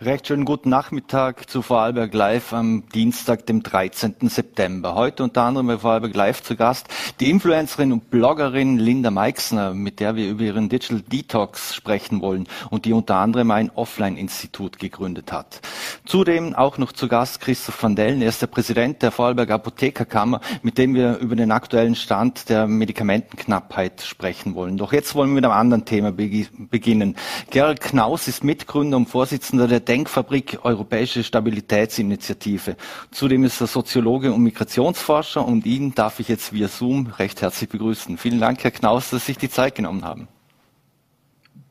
Recht schönen guten Nachmittag zu Vorarlberg Live am Dienstag, dem 13. September. Heute unter anderem bei Vorarlberg Live zu Gast die Influencerin und Bloggerin Linda Meixner, mit der wir über ihren Digital Detox sprechen wollen und die unter anderem ein Offline-Institut gegründet hat. Zudem auch noch zu Gast Christoph van Dellen, er ist der Präsident der Vorarlberg Apothekerkammer, mit dem wir über den aktuellen Stand der Medikamentenknappheit sprechen wollen. Doch jetzt wollen wir mit einem anderen Thema beginnen. Gerald Knaus ist Mitgründer und Vorsitzender der Denkfabrik Europäische Stabilitätsinitiative. Zudem ist er Soziologe und Migrationsforscher und ihn darf ich jetzt via Zoom recht herzlich begrüßen. Vielen Dank, Herr Knaus, dass Sie sich die Zeit genommen haben.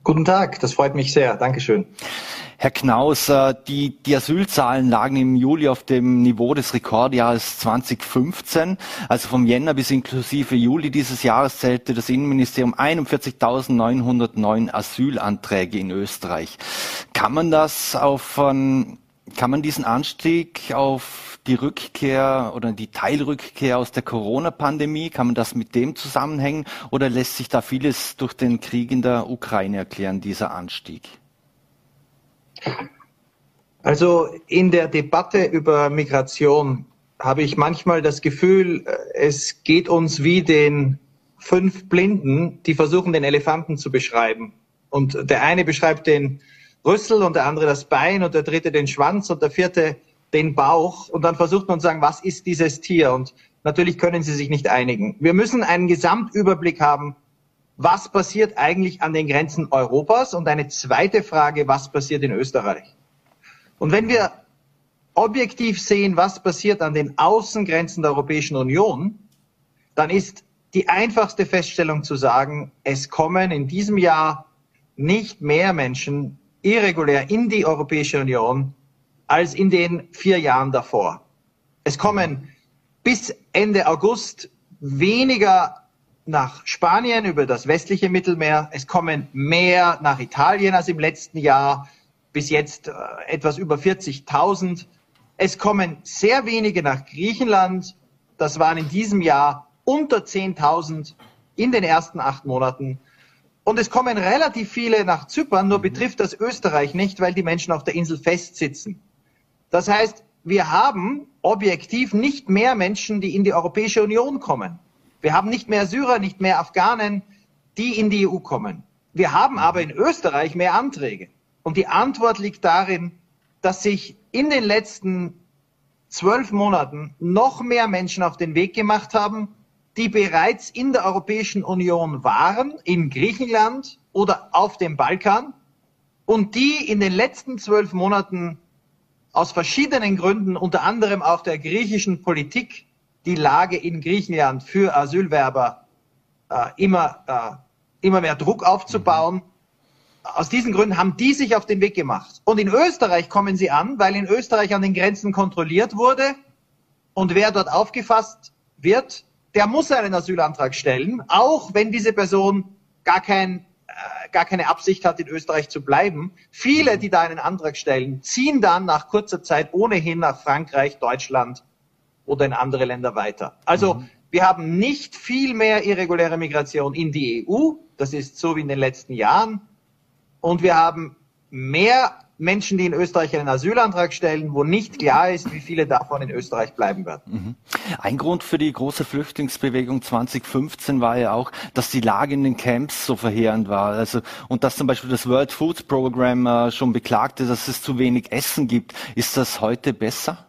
Guten Tag, das freut mich sehr. Dankeschön. Herr Knaus, äh, die, die Asylzahlen lagen im Juli auf dem Niveau des Rekordjahres 2015. Also vom Jänner bis inklusive Juli dieses Jahres zählte das Innenministerium 41.909 Asylanträge in Österreich. Kann man das auf, kann man diesen Anstieg auf die Rückkehr oder die Teilrückkehr aus der Corona-Pandemie, kann man das mit dem zusammenhängen oder lässt sich da vieles durch den Krieg in der Ukraine erklären, dieser Anstieg? Also in der Debatte über Migration habe ich manchmal das Gefühl, es geht uns wie den fünf Blinden, die versuchen, den Elefanten zu beschreiben. Und der eine beschreibt den Rüssel und der andere das Bein und der dritte den Schwanz und der vierte den Bauch. Und dann versucht man zu sagen, was ist dieses Tier? Und natürlich können sie sich nicht einigen. Wir müssen einen Gesamtüberblick haben, was passiert eigentlich an den Grenzen Europas? Und eine zweite Frage, was passiert in Österreich? Und wenn wir objektiv sehen, was passiert an den Außengrenzen der Europäischen Union, dann ist die einfachste Feststellung zu sagen, es kommen in diesem Jahr nicht mehr Menschen irregulär in die Europäische Union als in den vier Jahren davor. Es kommen bis Ende August weniger nach Spanien über das westliche Mittelmeer. Es kommen mehr nach Italien als im letzten Jahr. Bis jetzt äh, etwas über 40.000. Es kommen sehr wenige nach Griechenland. Das waren in diesem Jahr unter 10.000 in den ersten acht Monaten. Und es kommen relativ viele nach Zypern, nur betrifft das Österreich nicht, weil die Menschen auf der Insel festsitzen. Das heißt, wir haben objektiv nicht mehr Menschen, die in die Europäische Union kommen. Wir haben nicht mehr Syrer, nicht mehr Afghanen, die in die EU kommen. Wir haben aber in Österreich mehr Anträge. Und die Antwort liegt darin, dass sich in den letzten zwölf Monaten noch mehr Menschen auf den Weg gemacht haben, die bereits in der Europäischen Union waren, in Griechenland oder auf dem Balkan und die in den letzten zwölf Monaten aus verschiedenen Gründen, unter anderem auch der griechischen Politik, die Lage in Griechenland für Asylwerber äh, immer, äh, immer mehr Druck aufzubauen. Mhm. Aus diesen Gründen haben die sich auf den Weg gemacht. Und in Österreich kommen sie an, weil in Österreich an den Grenzen kontrolliert wurde. Und wer dort aufgefasst wird, der muss einen Asylantrag stellen, auch wenn diese Person gar, kein, äh, gar keine Absicht hat, in Österreich zu bleiben. Viele, die da einen Antrag stellen, ziehen dann nach kurzer Zeit ohnehin nach Frankreich, Deutschland oder in andere Länder weiter. Also mhm. wir haben nicht viel mehr irreguläre Migration in die EU. Das ist so wie in den letzten Jahren. Und wir haben mehr Menschen, die in Österreich einen Asylantrag stellen, wo nicht klar ist, wie viele davon in Österreich bleiben werden. Mhm. Ein Grund für die große Flüchtlingsbewegung 2015 war ja auch, dass die Lage in den Camps so verheerend war. Also, und dass zum Beispiel das World Food Program äh, schon beklagte, dass es zu wenig Essen gibt. Ist das heute besser?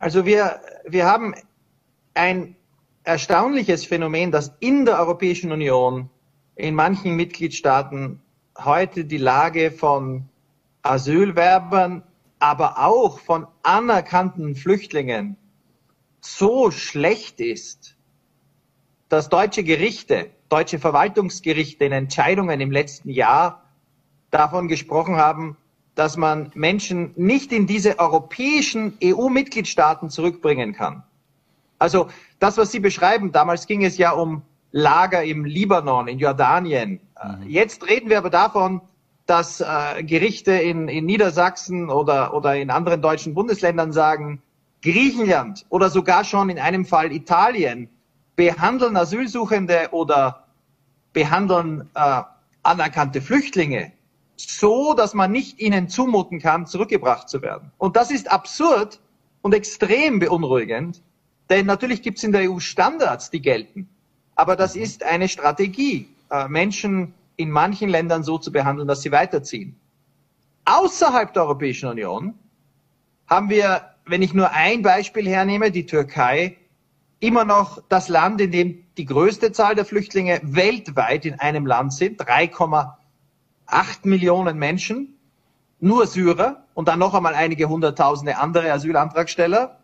Also wir, wir haben ein erstaunliches Phänomen, dass in der Europäischen Union in manchen Mitgliedstaaten heute die Lage von Asylwerbern, aber auch von anerkannten Flüchtlingen so schlecht ist, dass deutsche Gerichte, deutsche Verwaltungsgerichte in Entscheidungen im letzten Jahr davon gesprochen haben, dass man Menschen nicht in diese europäischen EU-Mitgliedstaaten zurückbringen kann. Also das, was Sie beschreiben, damals ging es ja um Lager im Libanon, in Jordanien. Mhm. Jetzt reden wir aber davon, dass äh, Gerichte in, in Niedersachsen oder, oder in anderen deutschen Bundesländern sagen, Griechenland oder sogar schon in einem Fall Italien behandeln Asylsuchende oder behandeln äh, anerkannte Flüchtlinge so, dass man nicht ihnen zumuten kann, zurückgebracht zu werden. Und das ist absurd und extrem beunruhigend, denn natürlich gibt es in der EU Standards, die gelten. Aber das ist eine Strategie, äh, Menschen in manchen Ländern so zu behandeln, dass sie weiterziehen. Außerhalb der Europäischen Union haben wir, wenn ich nur ein Beispiel hernehme, die Türkei, immer noch das Land, in dem die größte Zahl der Flüchtlinge weltweit in einem Land sind, 3,8 Millionen Menschen, nur Syrer und dann noch einmal einige hunderttausende andere Asylantragsteller.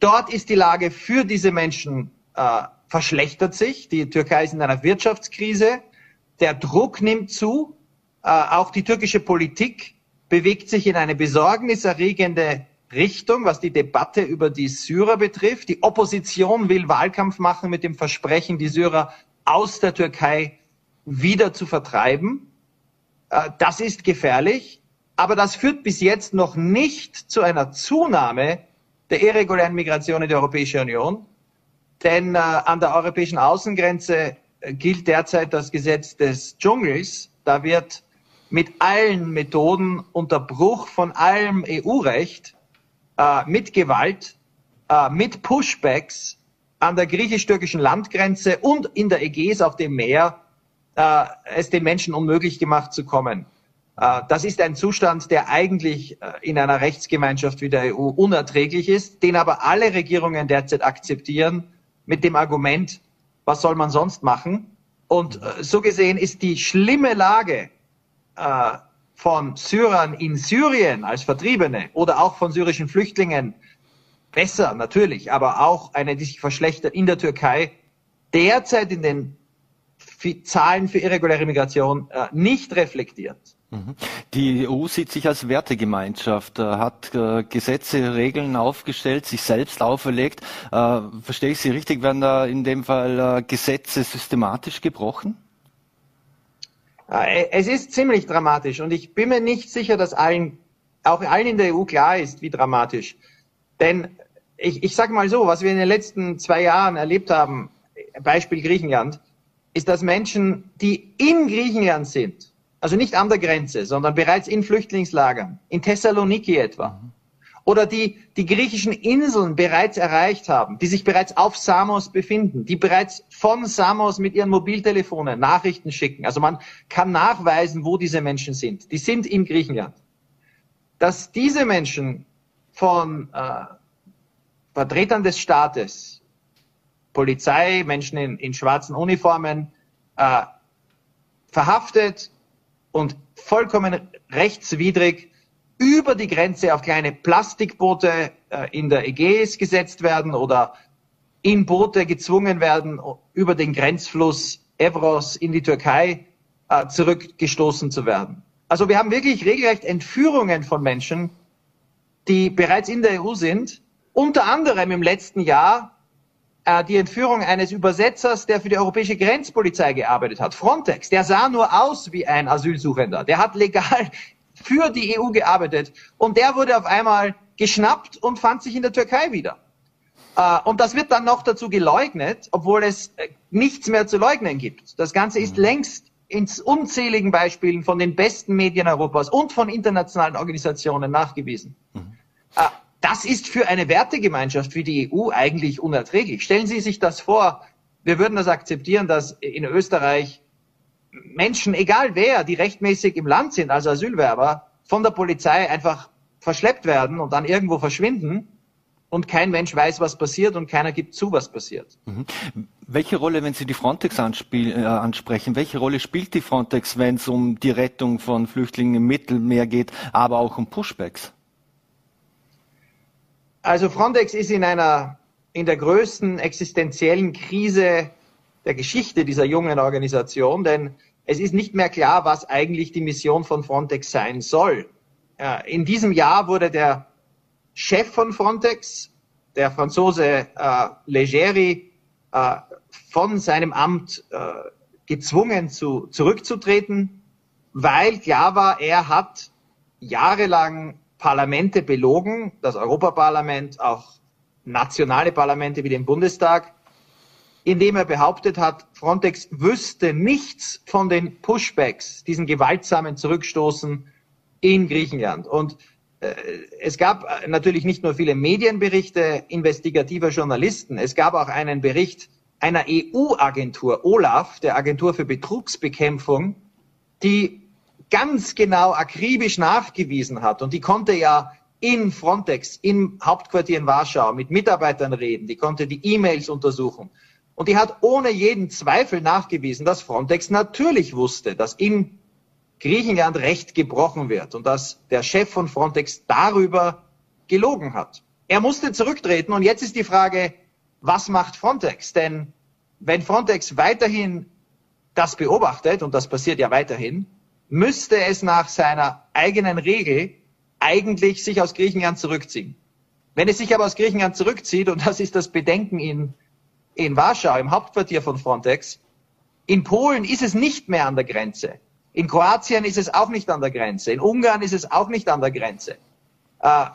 Dort ist die Lage für diese Menschen äh, verschlechtert sich. Die Türkei ist in einer Wirtschaftskrise. Der Druck nimmt zu. Äh, auch die türkische Politik bewegt sich in eine besorgniserregende Richtung, was die Debatte über die Syrer betrifft. Die Opposition will Wahlkampf machen mit dem Versprechen, die Syrer aus der Türkei wieder zu vertreiben. Äh, das ist gefährlich, aber das führt bis jetzt noch nicht zu einer Zunahme der irregulären Migration in die Europäische Union. Denn äh, an der europäischen Außengrenze äh, gilt derzeit das Gesetz des Dschungels. Da wird mit allen Methoden unter Bruch von allem EU-Recht, äh, mit Gewalt, äh, mit Pushbacks an der griechisch-türkischen Landgrenze und in der Ägäis auf dem Meer äh, es den Menschen unmöglich gemacht zu kommen. Äh, das ist ein Zustand, der eigentlich äh, in einer Rechtsgemeinschaft wie der EU unerträglich ist, den aber alle Regierungen derzeit akzeptieren mit dem Argument, was soll man sonst machen? Und äh, so gesehen ist die schlimme Lage von Syrern in Syrien als Vertriebene oder auch von syrischen Flüchtlingen besser natürlich, aber auch eine, die sich verschlechtert in der Türkei, derzeit in den Zahlen für irreguläre Migration nicht reflektiert. Mhm. Die EU sieht sich als Wertegemeinschaft, äh, hat äh, Gesetze, Regeln aufgestellt, sich selbst auferlegt. Äh, verstehe ich Sie richtig, werden da in dem Fall Gesetze systematisch gebrochen? Es ist ziemlich dramatisch und ich bin mir nicht sicher, dass allen, auch allen in der EU klar ist, wie dramatisch. Denn ich, ich sage mal so, was wir in den letzten zwei Jahren erlebt haben, Beispiel Griechenland, ist, dass Menschen, die in Griechenland sind, also nicht an der Grenze, sondern bereits in Flüchtlingslagern, in Thessaloniki etwa, oder die die griechischen Inseln bereits erreicht haben, die sich bereits auf Samos befinden, die bereits von Samos mit ihren Mobiltelefonen Nachrichten schicken. Also man kann nachweisen, wo diese Menschen sind. Die sind in Griechenland. Dass diese Menschen von äh, Vertretern des Staates, Polizei, Menschen in, in schwarzen Uniformen, äh, verhaftet, und vollkommen rechtswidrig über die Grenze auf kleine Plastikboote äh, in der Ägäis gesetzt werden oder in Boote gezwungen werden, über den Grenzfluss Evros in die Türkei äh, zurückgestoßen zu werden. Also wir haben wirklich regelrecht Entführungen von Menschen, die bereits in der EU sind, unter anderem im letzten Jahr die Entführung eines Übersetzers, der für die europäische Grenzpolizei gearbeitet hat, Frontex. Der sah nur aus wie ein Asylsuchender. Der hat legal für die EU gearbeitet und der wurde auf einmal geschnappt und fand sich in der Türkei wieder. Äh, und das wird dann noch dazu geleugnet, obwohl es äh, nichts mehr zu leugnen gibt. Das Ganze ist mhm. längst in unzähligen Beispielen von den besten Medien Europas und von internationalen Organisationen nachgewiesen. Mhm. Das ist für eine Wertegemeinschaft wie die EU eigentlich unerträglich. Stellen Sie sich das vor, wir würden das akzeptieren, dass in Österreich Menschen, egal wer, die rechtmäßig im Land sind, also Asylwerber, von der Polizei einfach verschleppt werden und dann irgendwo verschwinden und kein Mensch weiß, was passiert und keiner gibt zu, was passiert. Mhm. Welche Rolle, wenn Sie die Frontex äh, ansprechen, welche Rolle spielt die Frontex, wenn es um die Rettung von Flüchtlingen im Mittelmeer geht, aber auch um Pushbacks? Also Frontex ist in einer, in der größten existenziellen Krise der Geschichte dieser jungen Organisation, denn es ist nicht mehr klar, was eigentlich die Mission von Frontex sein soll. In diesem Jahr wurde der Chef von Frontex, der Franzose äh, Leggeri, äh, von seinem Amt äh, gezwungen zu, zurückzutreten, weil klar war, er hat jahrelang Parlamente belogen, das Europaparlament, auch nationale Parlamente wie den Bundestag. indem er behauptet hat, Frontex wüsste nichts von den Pushbacks, diesen gewaltsamen Zurückstoßen in Griechenland. Und äh, es gab natürlich nicht nur viele Medienberichte investigativer Journalisten, es gab auch einen Bericht einer EU-Agentur, OLAF, der Agentur für Betrugsbekämpfung, die ganz genau akribisch nachgewiesen hat und die konnte ja in Frontex, im Hauptquartier in Warschau mit Mitarbeitern reden, die konnte die E-Mails untersuchen. Und die hat ohne jeden Zweifel nachgewiesen, dass Frontex natürlich wusste, dass in Griechenland Recht gebrochen wird und dass der Chef von Frontex darüber gelogen hat. Er musste zurücktreten und jetzt ist die Frage, was macht Frontex? Denn wenn Frontex weiterhin das beobachtet, und das passiert ja weiterhin, müsste es nach seiner eigenen Regel eigentlich sich aus Griechenland zurückziehen. Wenn es sich aber aus Griechenland zurückzieht, und das ist das Bedenken in, in Warschau, im Hauptquartier von Frontex, in Polen ist es nicht mehr an der Grenze. In Kroatien ist es auch nicht an der Grenze. In Ungarn ist es auch nicht an der Grenze. Äh,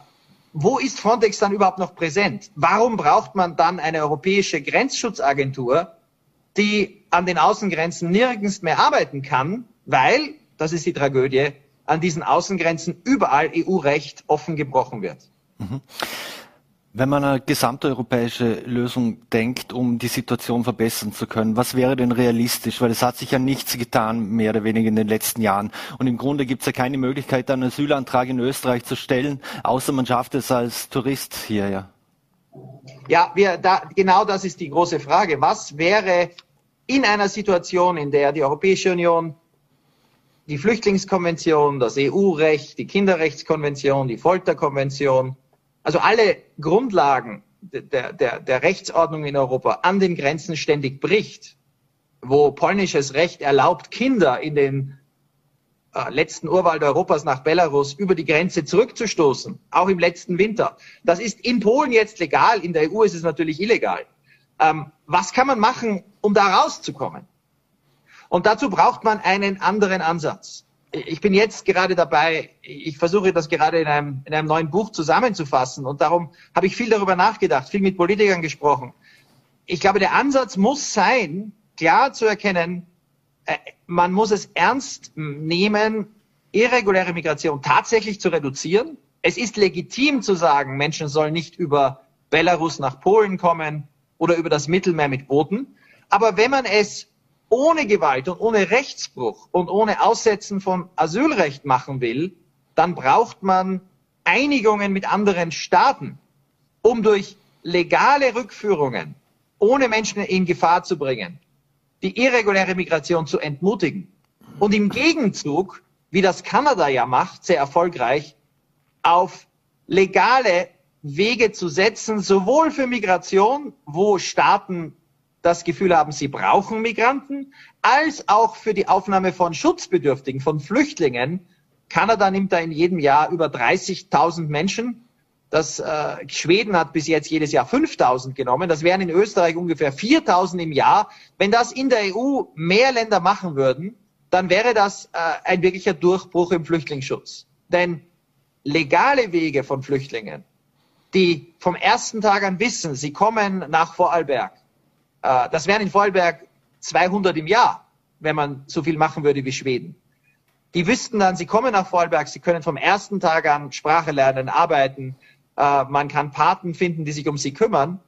wo ist Frontex dann überhaupt noch präsent? Warum braucht man dann eine europäische Grenzschutzagentur, die an den Außengrenzen nirgends mehr arbeiten kann, weil das ist die Tragödie, an diesen Außengrenzen überall EU-Recht offen gebrochen wird. Mhm. Wenn man eine gesamteuropäische Lösung denkt, um die Situation verbessern zu können, was wäre denn realistisch? Weil es hat sich ja nichts getan, mehr oder weniger in den letzten Jahren. Und im Grunde gibt es ja keine Möglichkeit, einen Asylantrag in Österreich zu stellen, außer man schafft es als Tourist hierher. Ja, wir, da, genau das ist die große Frage. Was wäre in einer Situation, in der die Europäische Union die Flüchtlingskonvention, das EU-Recht, die Kinderrechtskonvention, die Folterkonvention, also alle Grundlagen der, der, der Rechtsordnung in Europa an den Grenzen ständig bricht, wo polnisches Recht erlaubt, Kinder in den äh, letzten Urwald Europas nach Belarus über die Grenze zurückzustoßen, auch im letzten Winter. Das ist in Polen jetzt legal, in der EU ist es natürlich illegal. Ähm, was kann man machen, um da rauszukommen? Und dazu braucht man einen anderen Ansatz. Ich bin jetzt gerade dabei, ich versuche das gerade in einem, in einem neuen Buch zusammenzufassen und darum habe ich viel darüber nachgedacht, viel mit Politikern gesprochen. Ich glaube, der Ansatz muss sein, klar zu erkennen, äh, man muss es ernst nehmen, irreguläre Migration tatsächlich zu reduzieren. Es ist legitim zu sagen, Menschen sollen nicht über Belarus nach Polen kommen oder über das Mittelmeer mit Booten. Aber wenn man es ohne Gewalt und ohne Rechtsbruch und ohne Aussetzen von Asylrecht machen will, dann braucht man Einigungen mit anderen Staaten, um durch legale Rückführungen, ohne Menschen in Gefahr zu bringen, die irreguläre Migration zu entmutigen. Und im Gegenzug, wie das Kanada ja macht, sehr erfolgreich, auf legale Wege zu setzen, sowohl für Migration, wo Staaten das Gefühl haben, sie brauchen Migranten, als auch für die Aufnahme von Schutzbedürftigen, von Flüchtlingen. Kanada nimmt da in jedem Jahr über 30.000 Menschen. Das äh, Schweden hat bis jetzt jedes Jahr 5.000 genommen. Das wären in Österreich ungefähr 4.000 im Jahr. Wenn das in der EU mehr Länder machen würden, dann wäre das äh, ein wirklicher Durchbruch im Flüchtlingsschutz. Denn legale Wege von Flüchtlingen, die vom ersten Tag an wissen, sie kommen nach Vorarlberg, das wären in Vorarlberg 200 im Jahr, wenn man so viel machen würde wie Schweden. Die wüssten dann, sie kommen nach Vorarlberg, sie können vom ersten Tag an Sprache lernen, arbeiten, äh, man kann Paten finden, die sich um sie kümmern.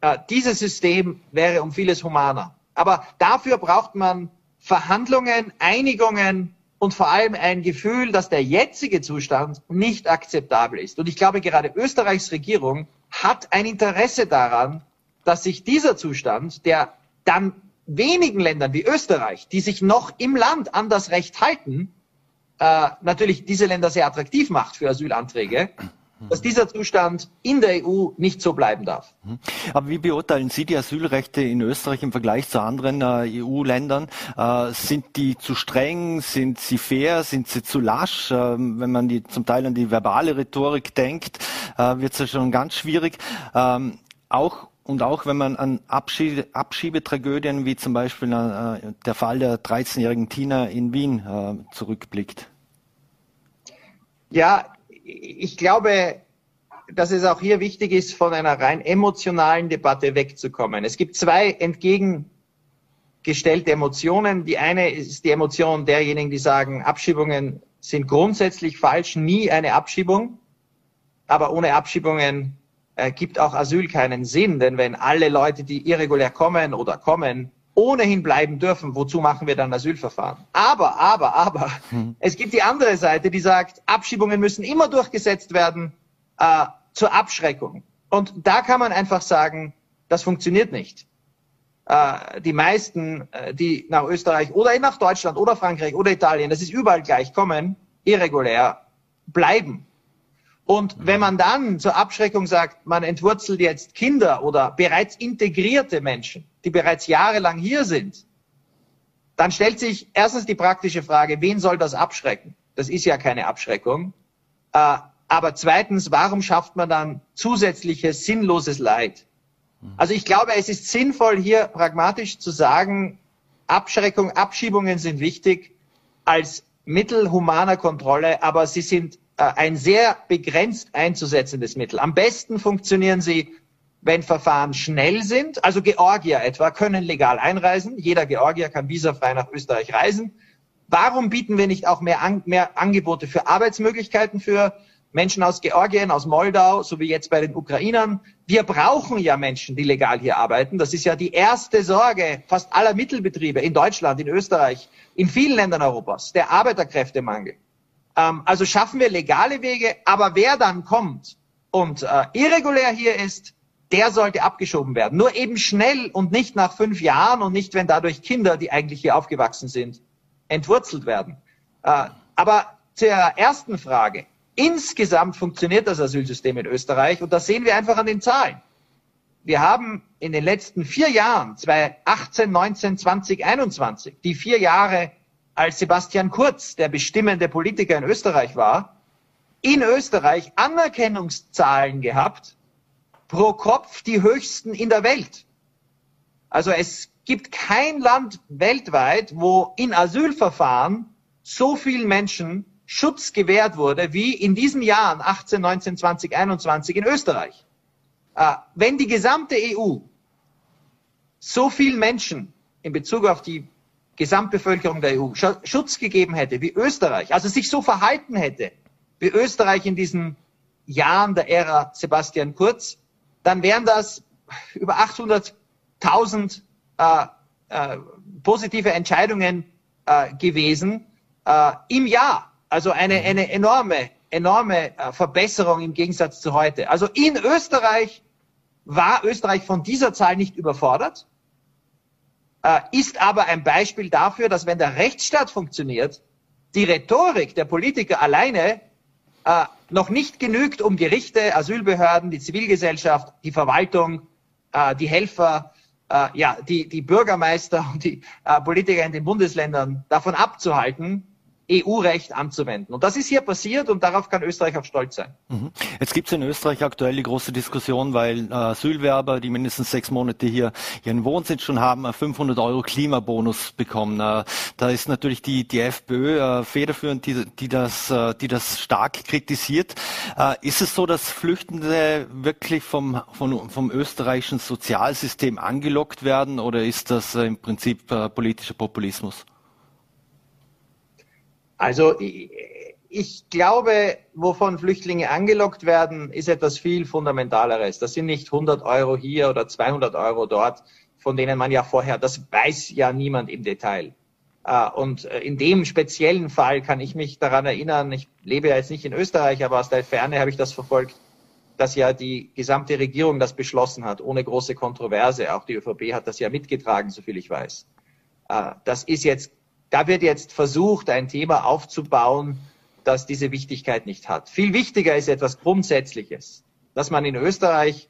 Äh, dieses System wäre um vieles humaner. Aber dafür braucht man Verhandlungen, Einigungen und vor allem ein Gefühl, dass der jetzige Zustand nicht akzeptabel ist. Und ich glaube, gerade Österreichs Regierung hat ein Interesse daran, dass sich dieser Zustand, der dann wenigen Ländern wie Österreich, die sich noch im Land an das Recht halten, äh, natürlich diese Länder sehr attraktiv macht für Asylanträge, dass dieser Zustand in der EU nicht so bleiben darf. Aber wie beurteilen Sie die Asylrechte in Österreich im Vergleich zu anderen äh, EU-Ländern? Äh, sind die zu streng? Sind sie fair? Sind sie zu lasch? Äh, wenn man die, zum Teil an die verbale Rhetorik denkt, äh, wird es ja schon ganz schwierig. Ähm, auch und auch wenn man an Abschiebe, Abschiebetragödien wie zum Beispiel äh, der Fall der 13-jährigen Tina in Wien äh, zurückblickt. Ja, ich glaube, dass es auch hier wichtig ist, von einer rein emotionalen Debatte wegzukommen. Es gibt zwei entgegengestellte Emotionen. Die eine ist die Emotion derjenigen, die sagen, Abschiebungen sind grundsätzlich falsch, nie eine Abschiebung. Aber ohne Abschiebungen äh, gibt auch Asyl keinen Sinn, denn wenn alle Leute, die irregulär kommen oder kommen, ohnehin bleiben dürfen, wozu machen wir dann Asylverfahren? Aber, aber, aber, hm. es gibt die andere Seite, die sagt, Abschiebungen müssen immer durchgesetzt werden äh, zur Abschreckung. Und da kann man einfach sagen, das funktioniert nicht. Äh, die meisten, äh, die nach Österreich oder nach Deutschland oder Frankreich oder Italien, das ist überall gleich, kommen, irregulär, bleiben. Und wenn man dann zur Abschreckung sagt, man entwurzelt jetzt Kinder oder bereits integrierte Menschen, die bereits jahrelang hier sind, dann stellt sich erstens die praktische Frage, wen soll das abschrecken? Das ist ja keine Abschreckung. Äh, aber zweitens, warum schafft man dann zusätzliches sinnloses Leid? Also ich glaube, es ist sinnvoll, hier pragmatisch zu sagen, Abschreckung, Abschiebungen sind wichtig als Mittel humaner Kontrolle, aber sie sind ein sehr begrenzt einzusetzendes Mittel. Am besten funktionieren sie, wenn Verfahren schnell sind. Also Georgier etwa können legal einreisen. Jeder Georgier kann visafrei nach Österreich reisen. Warum bieten wir nicht auch mehr, An mehr Angebote für Arbeitsmöglichkeiten für Menschen aus Georgien, aus Moldau, so wie jetzt bei den Ukrainern? Wir brauchen ja Menschen, die legal hier arbeiten. Das ist ja die erste Sorge fast aller Mittelbetriebe in Deutschland, in Österreich, in vielen Ländern Europas, der Arbeiterkräftemangel. Ähm, also schaffen wir legale Wege, aber wer dann kommt und äh, irregulär hier ist, der sollte abgeschoben werden. Nur eben schnell und nicht nach fünf Jahren und nicht, wenn dadurch Kinder, die eigentlich hier aufgewachsen sind, entwurzelt werden. Äh, aber zur ersten Frage. Insgesamt funktioniert das Asylsystem in Österreich und das sehen wir einfach an den Zahlen. Wir haben in den letzten vier Jahren, 2018, 19, 20, 21, die vier Jahre als Sebastian Kurz der bestimmende Politiker in Österreich war, in Österreich Anerkennungszahlen gehabt, pro Kopf die höchsten in der Welt. Also es gibt kein Land weltweit, wo in Asylverfahren so vielen Menschen Schutz gewährt wurde wie in diesen Jahren 18, 19, 20, 21 in Österreich. Äh, wenn die gesamte EU so vielen Menschen in Bezug auf die Gesamtbevölkerung der EU Schutz gegeben hätte wie Österreich, also sich so verhalten hätte wie Österreich in diesen Jahren der Ära Sebastian Kurz, dann wären das über 800.000 äh, äh, positive Entscheidungen äh, gewesen äh, im Jahr. Also eine, eine enorme, enorme äh, Verbesserung im Gegensatz zu heute. Also in Österreich war Österreich von dieser Zahl nicht überfordert ist aber ein Beispiel dafür, dass wenn der Rechtsstaat funktioniert, die Rhetorik der Politiker alleine äh, noch nicht genügt, um Gerichte, Asylbehörden, die Zivilgesellschaft, die Verwaltung, äh, die Helfer, äh, ja, die, die Bürgermeister und die äh, Politiker in den Bundesländern davon abzuhalten, EU-Recht anzuwenden. Und das ist hier passiert und darauf kann Österreich auch stolz sein. Mhm. Jetzt gibt es in Österreich aktuell die große Diskussion, weil äh, Asylwerber, die mindestens sechs Monate hier ihren Wohnsitz schon haben, 500 Euro Klimabonus bekommen. Äh, da ist natürlich die, die FPÖ äh, federführend, die, die, das, die das stark kritisiert. Ist es so, dass Flüchtende wirklich vom, vom, vom österreichischen Sozialsystem angelockt werden oder ist das im Prinzip politischer Populismus? Also ich, glaube, wovon Flüchtlinge angelockt werden, ist etwas viel Fundamentaleres. Das sind nicht 100 Euro hier oder 200 Euro dort, von denen man ja vorher, das weiß ja niemand im Detail. Äh, und äh, in dem speziellen Fall kann ich mich daran erinnern, ich lebe ja jetzt nicht in Österreich, aber aus der Ferne habe ich das verfolgt, dass ja die gesamte Regierung das beschlossen hat, ohne große Kontroverse. Auch die ÖVP hat das ja mitgetragen, soviel ich weiß. Äh, das ist jetzt da wird jetzt versucht, ein Thema aufzubauen, das diese Wichtigkeit nicht hat. Viel wichtiger ist etwas Grundsätzliches, dass man in Österreich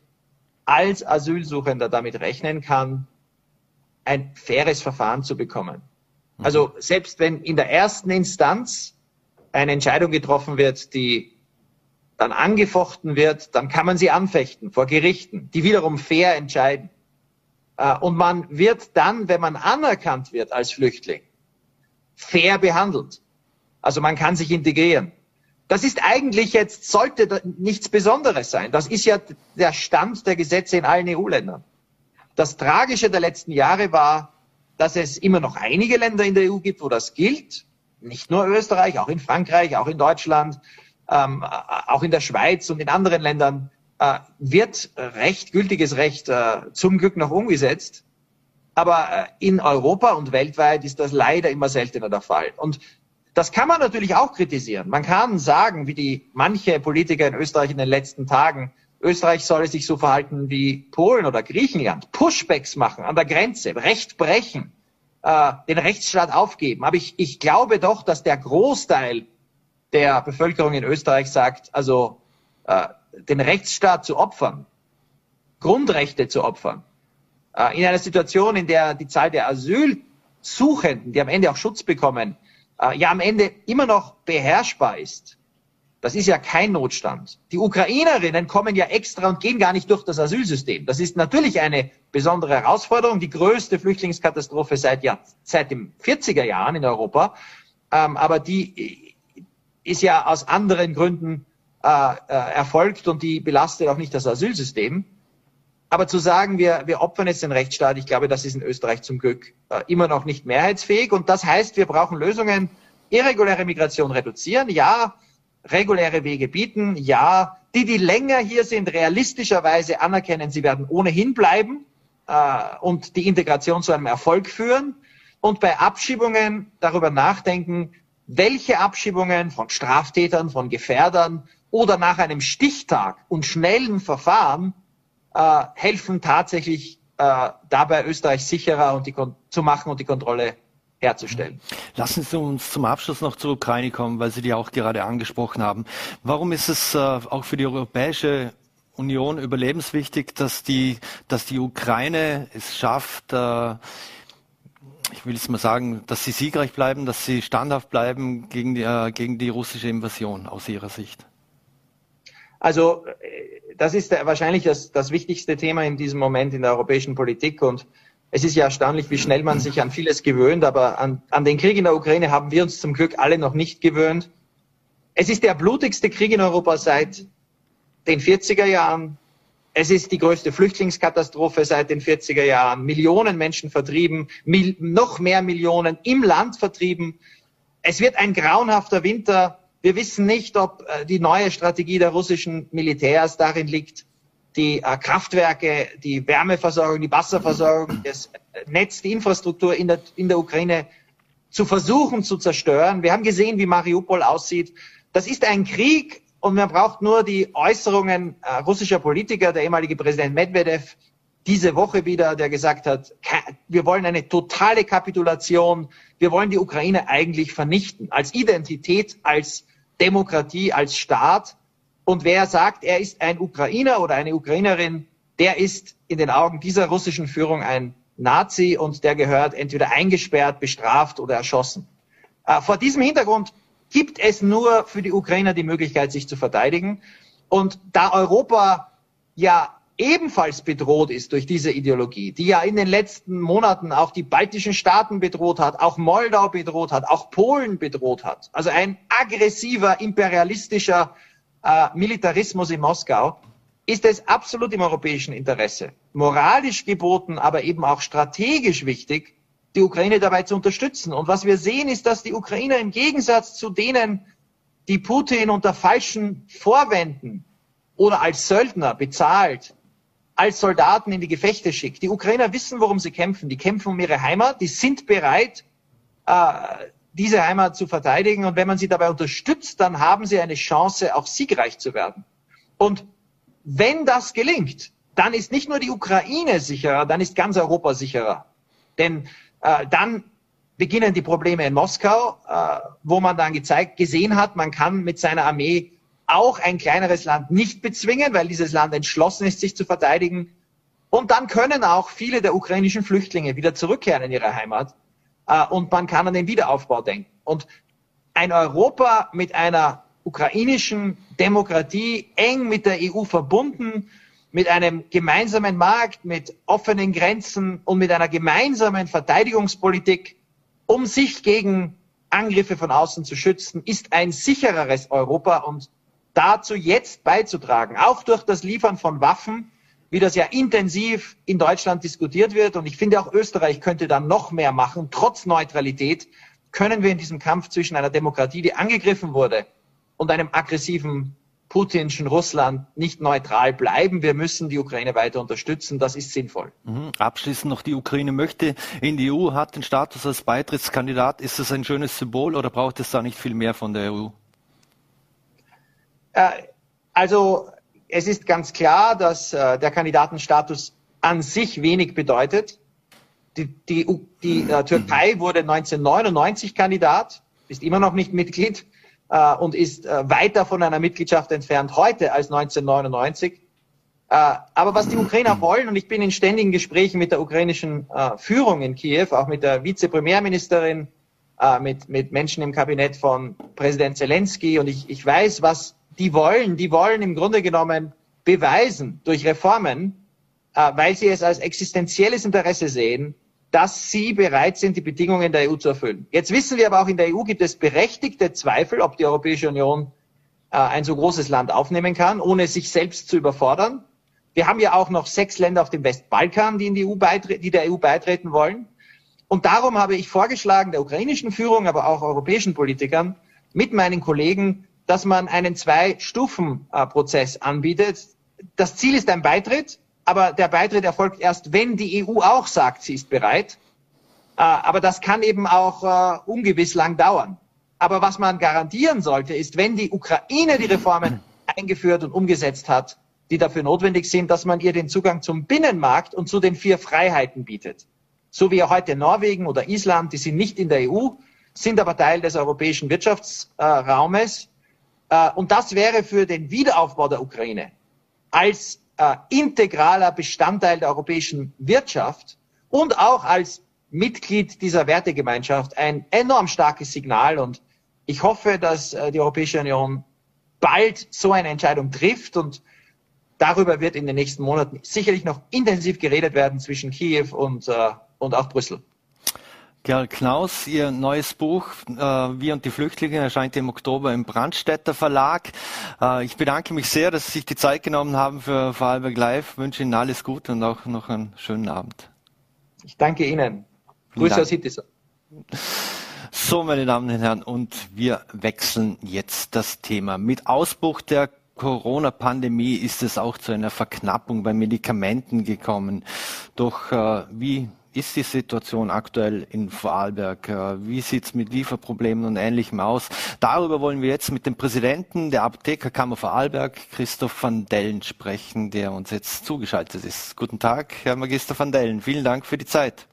als Asylsuchender damit rechnen kann, ein faires Verfahren zu bekommen. Mhm. Also selbst wenn in der ersten Instanz eine Entscheidung getroffen wird, die dann angefochten wird, dann kann man sie anfechten vor Gerichten, die wiederum fair entscheiden. Äh, und man wird dann, wenn man anerkannt wird als Flüchtling, fair behandelt. Also man kann sich integrieren. Das ist eigentlich jetzt, sollte nichts Besonderes sein. Das ist ja der Stand der Gesetze in allen EU-Ländern. Das Tragische der letzten Jahre war, dass es immer noch einige Länder in der EU gibt, wo das gilt. Nicht nur Österreich, auch in Frankreich, auch in Deutschland, ähm, auch in der Schweiz und in anderen Ländern äh, wird Recht, gültiges Recht äh, zum Glück noch umgesetzt. Aber äh, in Europa und weltweit ist das leider immer seltener der Fall. Und das kann man natürlich auch kritisieren. Man kann sagen, wie die manche Politiker in Österreich in den letzten Tagen, Österreich solle sich so verhalten wie Polen oder Griechenland, Pushbacks machen an der Grenze, Recht brechen, äh, den Rechtsstaat aufgeben. Aber ich, ich glaube doch, dass der Großteil der Bevölkerung in Österreich sagt, also äh, den Rechtsstaat zu opfern, Grundrechte zu opfern, in einer Situation, in der die Zahl der Asylsuchenden, die am Ende auch Schutz bekommen, äh, ja am Ende immer noch beherrschbar ist. Das ist ja kein Notstand. Die Ukrainerinnen kommen ja extra und gehen gar nicht durch das Asylsystem. Das ist natürlich eine besondere Herausforderung, die größte Flüchtlingskatastrophe seit, ja, seit den 40er Jahren in Europa. Ähm, aber die ist ja aus anderen Gründen äh, äh, erfolgt und die belastet auch nicht das Asylsystem. Aber zu sagen, wir, wir opfern jetzt den Rechtsstaat, ich glaube, das ist in Österreich zum Glück äh, immer noch nicht mehrheitsfähig. Und das heißt, wir brauchen Lösungen, irreguläre Migration reduzieren, ja, reguläre Wege bieten, ja, die, die länger hier sind, realistischerweise anerkennen, sie werden ohnehin bleiben äh, und die Integration zu einem Erfolg führen. Und bei Abschiebungen darüber nachdenken, welche Abschiebungen von Straftätern, von Gefährdern oder nach einem Stichtag und schnellen Verfahren äh, helfen tatsächlich äh, dabei Österreich sicherer und die zu machen und die Kontrolle herzustellen. Lassen Sie uns zum Abschluss noch zur Ukraine kommen, weil Sie die auch gerade angesprochen haben. Warum ist es äh, auch für die Europäische Union überlebenswichtig, dass die, dass die Ukraine es schafft, äh, ich will es mal sagen, dass sie siegreich bleiben, dass sie standhaft bleiben gegen die, äh, gegen die russische Invasion aus Ihrer Sicht? Also äh, das ist wahrscheinlich das, das wichtigste Thema in diesem Moment in der europäischen Politik. Und es ist ja erstaunlich, wie schnell man sich an vieles gewöhnt. Aber an, an den Krieg in der Ukraine haben wir uns zum Glück alle noch nicht gewöhnt. Es ist der blutigste Krieg in Europa seit den 40er Jahren. Es ist die größte Flüchtlingskatastrophe seit den 40er Jahren. Millionen Menschen vertrieben, noch mehr Millionen im Land vertrieben. Es wird ein grauenhafter Winter wir wissen nicht, ob äh, die neue Strategie der russischen Militärs darin liegt, die äh, Kraftwerke, die Wärmeversorgung, die Wasserversorgung, das äh, Netz, die Infrastruktur in der, in der Ukraine zu versuchen zu zerstören. Wir haben gesehen, wie Mariupol aussieht. Das ist ein Krieg und man braucht nur die Äußerungen russischer Politiker, der ehemalige Präsident Medvedev, diese Woche wieder, der gesagt hat, wir wollen eine totale Kapitulation, wir wollen die Ukraine eigentlich vernichten, als Identität, als Demokratie als Staat. Und wer sagt, er ist ein Ukrainer oder eine Ukrainerin, der ist in den Augen dieser russischen Führung ein Nazi und der gehört entweder eingesperrt, bestraft oder erschossen. Äh, vor diesem Hintergrund gibt es nur für die Ukrainer die Möglichkeit, sich zu verteidigen. Und da Europa ja ebenfalls bedroht ist durch diese Ideologie, die ja in den letzten Monaten auch die baltischen Staaten bedroht hat, auch Moldau bedroht hat, auch Polen bedroht hat. Also ein aggressiver, imperialistischer äh, Militarismus in Moskau, ist es absolut im europäischen Interesse, moralisch geboten, aber eben auch strategisch wichtig, die Ukraine dabei zu unterstützen. Und was wir sehen, ist, dass die Ukrainer im Gegensatz zu denen, die Putin unter falschen Vorwänden oder als Söldner bezahlt, als Soldaten in die Gefechte schickt. Die Ukrainer wissen, worum sie kämpfen. Die kämpfen um ihre Heimat, die sind bereit, äh, diese Heimat zu verteidigen. Und wenn man sie dabei unterstützt, dann haben sie eine Chance, auch siegreich zu werden. Und wenn das gelingt, dann ist nicht nur die Ukraine sicherer, dann ist ganz Europa sicherer. Denn äh, dann beginnen die Probleme in Moskau, äh, wo man dann gezeigt, gesehen hat, man kann mit seiner Armee auch ein kleineres Land nicht bezwingen, weil dieses Land entschlossen ist, sich zu verteidigen. Und dann können auch viele der ukrainischen Flüchtlinge wieder zurückkehren in ihre Heimat. Äh, und man kann an den Wiederaufbau denken. Und ein Europa mit einer ukrainischen Demokratie eng mit der EU verbunden, mit einem gemeinsamen Markt, mit offenen Grenzen und mit einer gemeinsamen Verteidigungspolitik, um sich gegen Angriffe von außen zu schützen, ist ein sichereres Europa und dazu jetzt beizutragen, auch durch das Liefern von Waffen, wie das ja intensiv in Deutschland diskutiert wird. Und ich finde auch Österreich könnte da noch mehr machen. Trotz Neutralität können wir in diesem Kampf zwischen einer Demokratie, die angegriffen wurde, und einem aggressiven putinschen Russland nicht neutral bleiben. Wir müssen die Ukraine weiter unterstützen. Das ist sinnvoll. Mhm. Abschließend noch, die Ukraine möchte in die EU, hat den Status als Beitrittskandidat. Ist das ein schönes Symbol oder braucht es da nicht viel mehr von der EU? Äh, also es ist ganz klar, dass äh, der Kandidatenstatus an sich wenig bedeutet. Die, die, die äh, Türkei wurde 1999 Kandidat, ist immer noch nicht Mitglied und ist weiter von einer Mitgliedschaft entfernt heute als 1999. Äh, aber was die Ukrainer wollen, und ich bin in ständigen Gesprächen mit der ukrainischen Führung in Kiew, auch mit der Vizepremierministerin, mit, mit Menschen im Kabinett von Präsident Zelensky, und ich, ich weiß, was die wollen. Die wollen im Grunde genommen beweisen durch Reformen, äh, weil sie es als existenzielles Interesse sehen, dass sie bereit sind, die Bedingungen der EU zu erfüllen. Jetzt wissen wir aber auch, in der EU gibt es berechtigte Zweifel, ob die Europäische Union äh, ein so großes Land aufnehmen kann, ohne sich selbst zu überfordern. Wir haben ja auch noch sechs Länder auf dem Westbalkan, die, in die, EU die der EU beitreten wollen. Und darum habe ich vorgeschlagen, der ukrainischen Führung, aber auch europäischen Politikern, mit meinen Kollegen, dass man einen Zwei-Stufen-Prozess anbietet. Das Ziel ist ein Beitritt, aber der Beitritt erfolgt erst, wenn die EU auch sagt, sie ist bereit. Äh, aber das kann eben auch äh, ungewiss lang dauern. Aber was man garantieren sollte, ist, wenn die Ukraine die Reformen eingeführt und umgesetzt hat, die dafür notwendig sind, dass man ihr den Zugang zum Binnenmarkt und zu den vier Freiheiten bietet. So wie heute Norwegen oder Island, die sind nicht in der EU, sind aber Teil des europäischen Wirtschaftsraumes. Äh, und das wäre für den Wiederaufbau der Ukraine als äh, integraler Bestandteil der europäischen Wirtschaft und auch als Mitglied dieser Wertegemeinschaft ein enorm starkes Signal. Und ich hoffe, dass äh, die Europäische Union bald so eine Entscheidung trifft und darüber wird in den nächsten Monaten sicherlich noch intensiv geredet werden zwischen Kiew und, und auch Brüssel. Gerl Knaus, Ihr neues Buch äh, Wir und die Flüchtlinge erscheint im Oktober im Brandstätter Verlag. Äh, ich bedanke mich sehr, dass Sie sich die Zeit genommen haben für Vorarlberg Live. Ich wünsche Ihnen alles Gute und auch noch einen schönen Abend. Ich danke Ihnen. Grüße aus Hittisau. So, meine Damen und Herren, und wir wechseln jetzt das Thema. Mit Ausbruch der Corona-Pandemie ist es auch zu einer Verknappung bei Medikamenten gekommen. Doch äh, wie ist die Situation aktuell in Vorarlberg? Äh, wie sieht es mit Lieferproblemen und Ähnlichem aus? Darüber wollen wir jetzt mit dem Präsidenten der Apothekerkammer Vorarlberg, Christoph van Dellen, sprechen, der uns jetzt zugeschaltet ist. Guten Tag, Herr Magister van Dellen. Vielen Dank für die Zeit.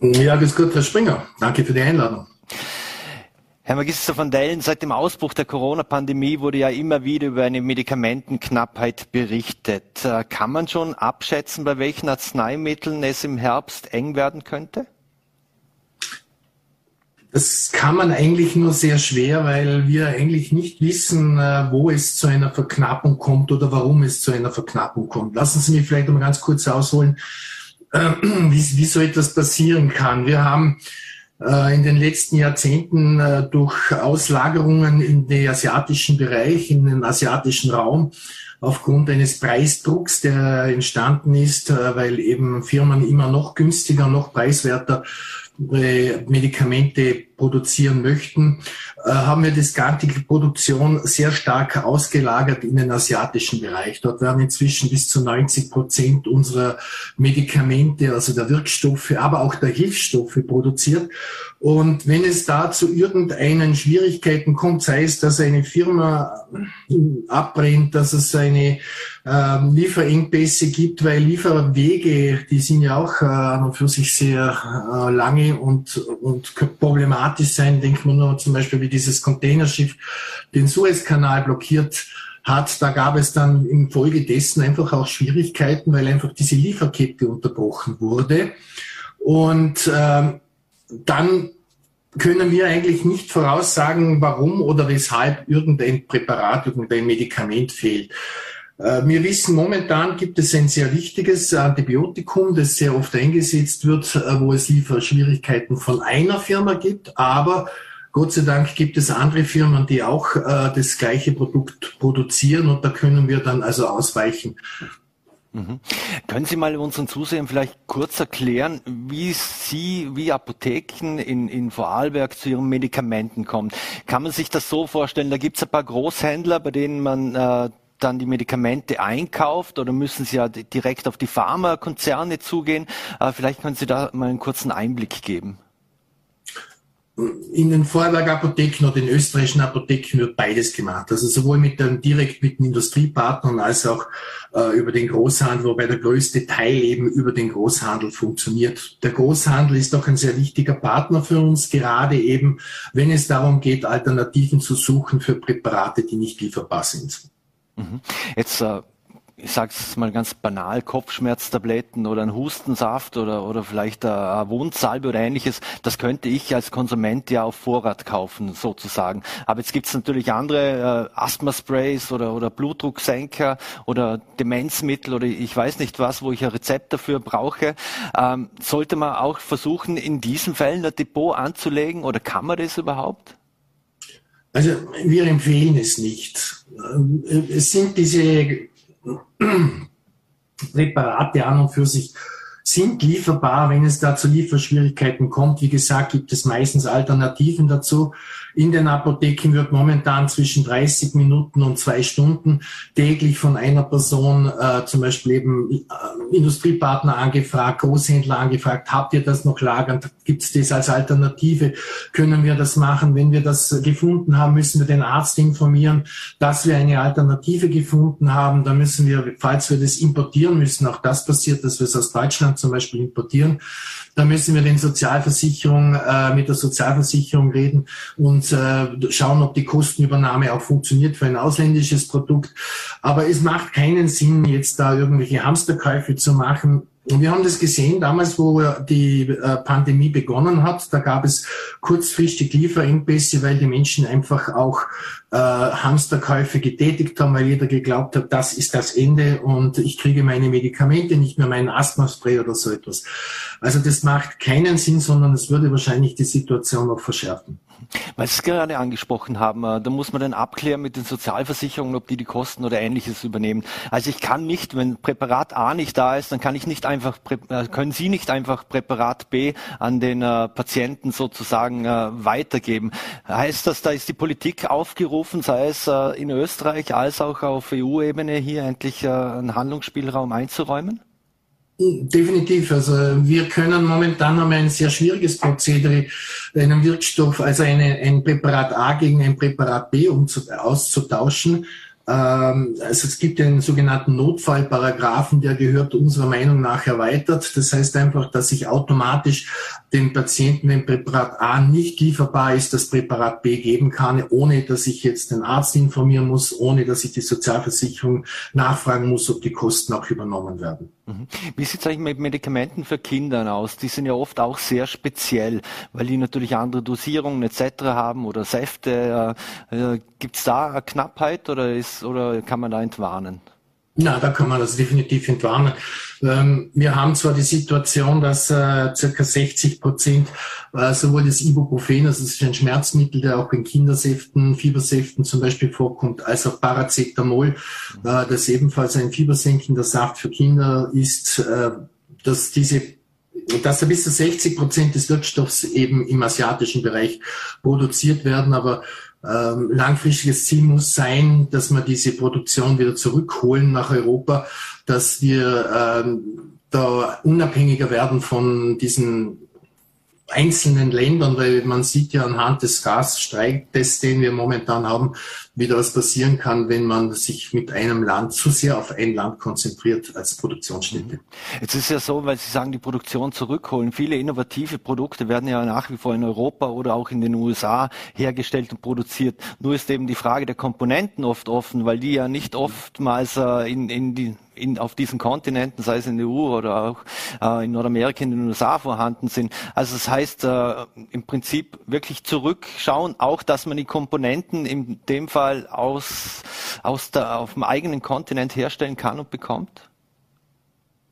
Ja, ist gut, Herr Springer. Danke für die Einladung. Herr Magister van Dellen, seit dem Ausbruch der Corona-Pandemie wurde ja immer wieder über eine Medikamentenknappheit berichtet. Äh, kann man schon abschätzen, bei welchen Arzneimitteln es im Herbst eng werden könnte? Das kann man eigentlich nur sehr schwer, weil wir eigentlich nicht wissen, äh, wo es zu einer Verknappung kommt oder warum es zu einer Verknappung kommt. Lassen Sie mich vielleicht mal ganz kurz ausholen, äh, wie, wie so etwas passieren kann. Wir haben in den letzten Jahrzehnten äh, durch Auslagerungen in den asiatischen Bereich, in den asiatischen Raum, aufgrund eines Preisdrucks, der entstanden ist, äh, weil eben Firmen immer noch günstiger, noch preiswerter Medikamente produzieren möchten, äh, haben wir das Produktion sehr stark ausgelagert in den asiatischen Bereich. Dort werden inzwischen bis zu 90 Prozent unserer Medikamente, also der Wirkstoffe, aber auch der Hilfsstoffe produziert. Und wenn es da zu irgendeinen Schwierigkeiten kommt, sei es, dass eine Firma abbrennt, dass es eine äh, Lieferengpässe gibt, weil Lieferwege, die sind ja auch äh, für sich sehr äh, lange und, und problematisch sein. Denkt man nur zum Beispiel, wie dieses Containerschiff den Suezkanal blockiert hat. Da gab es dann infolgedessen einfach auch Schwierigkeiten, weil einfach diese Lieferkette unterbrochen wurde. Und äh, dann können wir eigentlich nicht voraussagen, warum oder weshalb irgendein Präparat, irgendein Medikament fehlt. Äh, wir wissen, momentan gibt es ein sehr wichtiges Antibiotikum, das sehr oft eingesetzt wird, äh, wo es Lieferschwierigkeiten von einer Firma gibt, aber Gott sei Dank gibt es andere Firmen, die auch äh, das gleiche Produkt produzieren und da können wir dann also ausweichen. Mhm. Können Sie mal unseren Zusehern vielleicht kurz erklären, wie Sie, wie Apotheken in, in Vorarlberg zu Ihren Medikamenten kommen? Kann man sich das so vorstellen, da gibt es ein paar Großhändler, bei denen man äh, dann die Medikamente einkauft oder müssen Sie ja direkt auf die Pharmakonzerne zugehen? Äh, vielleicht können Sie da mal einen kurzen Einblick geben in den Vorwerkapotheken oder in österreichischen Apotheken wird beides gemacht. Also sowohl mit den, direkt mit den Industriepartnern als auch äh, über den Großhandel, wobei der größte Teil eben über den Großhandel funktioniert. Der Großhandel ist doch ein sehr wichtiger Partner für uns, gerade eben, wenn es darum geht, Alternativen zu suchen für Präparate, die nicht lieferbar sind. Mhm. Jetzt äh, ich sage es mal ganz banal, Kopfschmerztabletten oder ein Hustensaft oder, oder vielleicht eine Wundsalbe oder ähnliches, das könnte ich als Konsument ja auf Vorrat kaufen, sozusagen. Aber jetzt gibt es natürlich andere äh, Asthma-Sprays oder, oder Blutdrucksenker oder Demenzmittel oder ich weiß nicht was, wo ich ein Rezept dafür brauche. Ähm, sollte man auch versuchen, in diesen Fällen ein Depot anzulegen oder kann man das überhaupt? Also wir empfehlen es nicht. Es sind diese Präparate an und für sich sind lieferbar, wenn es da zu Lieferschwierigkeiten kommt. Wie gesagt, gibt es meistens Alternativen dazu. In den Apotheken wird momentan zwischen 30 Minuten und zwei Stunden täglich von einer Person, äh, zum Beispiel eben äh, Industriepartner angefragt, Großhändler angefragt, habt ihr das noch lagern? Gibt es das als Alternative? Können wir das machen? Wenn wir das gefunden haben, müssen wir den Arzt informieren, dass wir eine Alternative gefunden haben. Da müssen wir, falls wir das importieren müssen, auch das passiert, dass wir es aus Deutschland zum Beispiel importieren, da müssen wir den Sozialversicherung, äh, mit der Sozialversicherung reden und äh, schauen, ob die Kostenübernahme auch funktioniert für ein ausländisches Produkt. Aber es macht keinen Sinn, jetzt da irgendwelche Hamsterkäufe zu machen. Wir haben das gesehen, damals, wo die äh, Pandemie begonnen hat, da gab es kurzfristig Lieferengpässe, weil die Menschen einfach auch äh, Hamsterkäufe getätigt haben, weil jeder geglaubt hat, das ist das Ende und ich kriege meine Medikamente, nicht mehr meinen Asthma-Spray oder so etwas. Also das macht keinen Sinn, sondern es würde wahrscheinlich die Situation noch verschärfen. Weil Sie es gerade angesprochen haben, äh, da muss man dann abklären mit den Sozialversicherungen, ob die die Kosten oder ähnliches übernehmen. Also ich kann nicht, wenn Präparat A nicht da ist, dann kann ich nicht einfach, äh, können Sie nicht einfach Präparat B an den äh, Patienten sozusagen weitergeben. Heißt das, da ist die Politik aufgerufen, sei es in Österreich als auch auf EU-Ebene hier endlich einen Handlungsspielraum einzuräumen? Definitiv. Also wir können momentan haben wir ein sehr schwieriges Prozedere, einen Wirkstoff, also eine, ein Präparat A gegen ein Präparat B um zu, auszutauschen. Ähm, also es gibt den sogenannten Notfallparagraphen, der gehört unserer Meinung nach erweitert. Das heißt einfach, dass ich automatisch dem Patienten, wenn Präparat A nicht lieferbar ist, das Präparat B geben kann, ohne dass ich jetzt den Arzt informieren muss, ohne dass ich die Sozialversicherung nachfragen muss, ob die Kosten auch übernommen werden. Mhm. Wie sieht es eigentlich mit Medikamenten für Kinder aus? Die sind ja oft auch sehr speziell, weil die natürlich andere Dosierungen etc. haben oder Säfte. Äh, äh Gibt es da eine Knappheit oder, ist, oder kann man da entwarnen? Na, da kann man das definitiv entwarnen. Ähm, wir haben zwar die Situation, dass äh, circa 60 Prozent äh, sowohl das Ibuprofen, also das ist ein Schmerzmittel, der auch in Kindersäften, Fiebersäften zum Beispiel vorkommt, als auch Paracetamol, äh, das ebenfalls ein fiebersenkender Saft für Kinder ist, äh, dass diese dass bis zu 60 Prozent des Wirkstoffs eben im asiatischen Bereich produziert werden, aber ähm, langfristiges Ziel muss sein, dass wir diese Produktion wieder zurückholen nach Europa, dass wir ähm, da unabhängiger werden von diesen einzelnen Ländern, weil man sieht ja anhand des Gasstreites, den wir momentan haben, wie das passieren kann, wenn man sich mit einem Land zu sehr auf ein Land konzentriert als Produktionsstätte. Mhm. Jetzt ist ja so, weil Sie sagen, die Produktion zurückholen. Viele innovative Produkte werden ja nach wie vor in Europa oder auch in den USA hergestellt und produziert. Nur ist eben die Frage der Komponenten oft offen, weil die ja nicht oftmals äh, in, in die in, auf diesen Kontinenten, sei es in der EU oder auch äh, in Nordamerika, in den USA vorhanden sind. Also das heißt äh, im Prinzip wirklich zurückschauen, auch dass man die Komponenten in dem Fall aus, aus der, auf dem eigenen Kontinent herstellen kann und bekommt?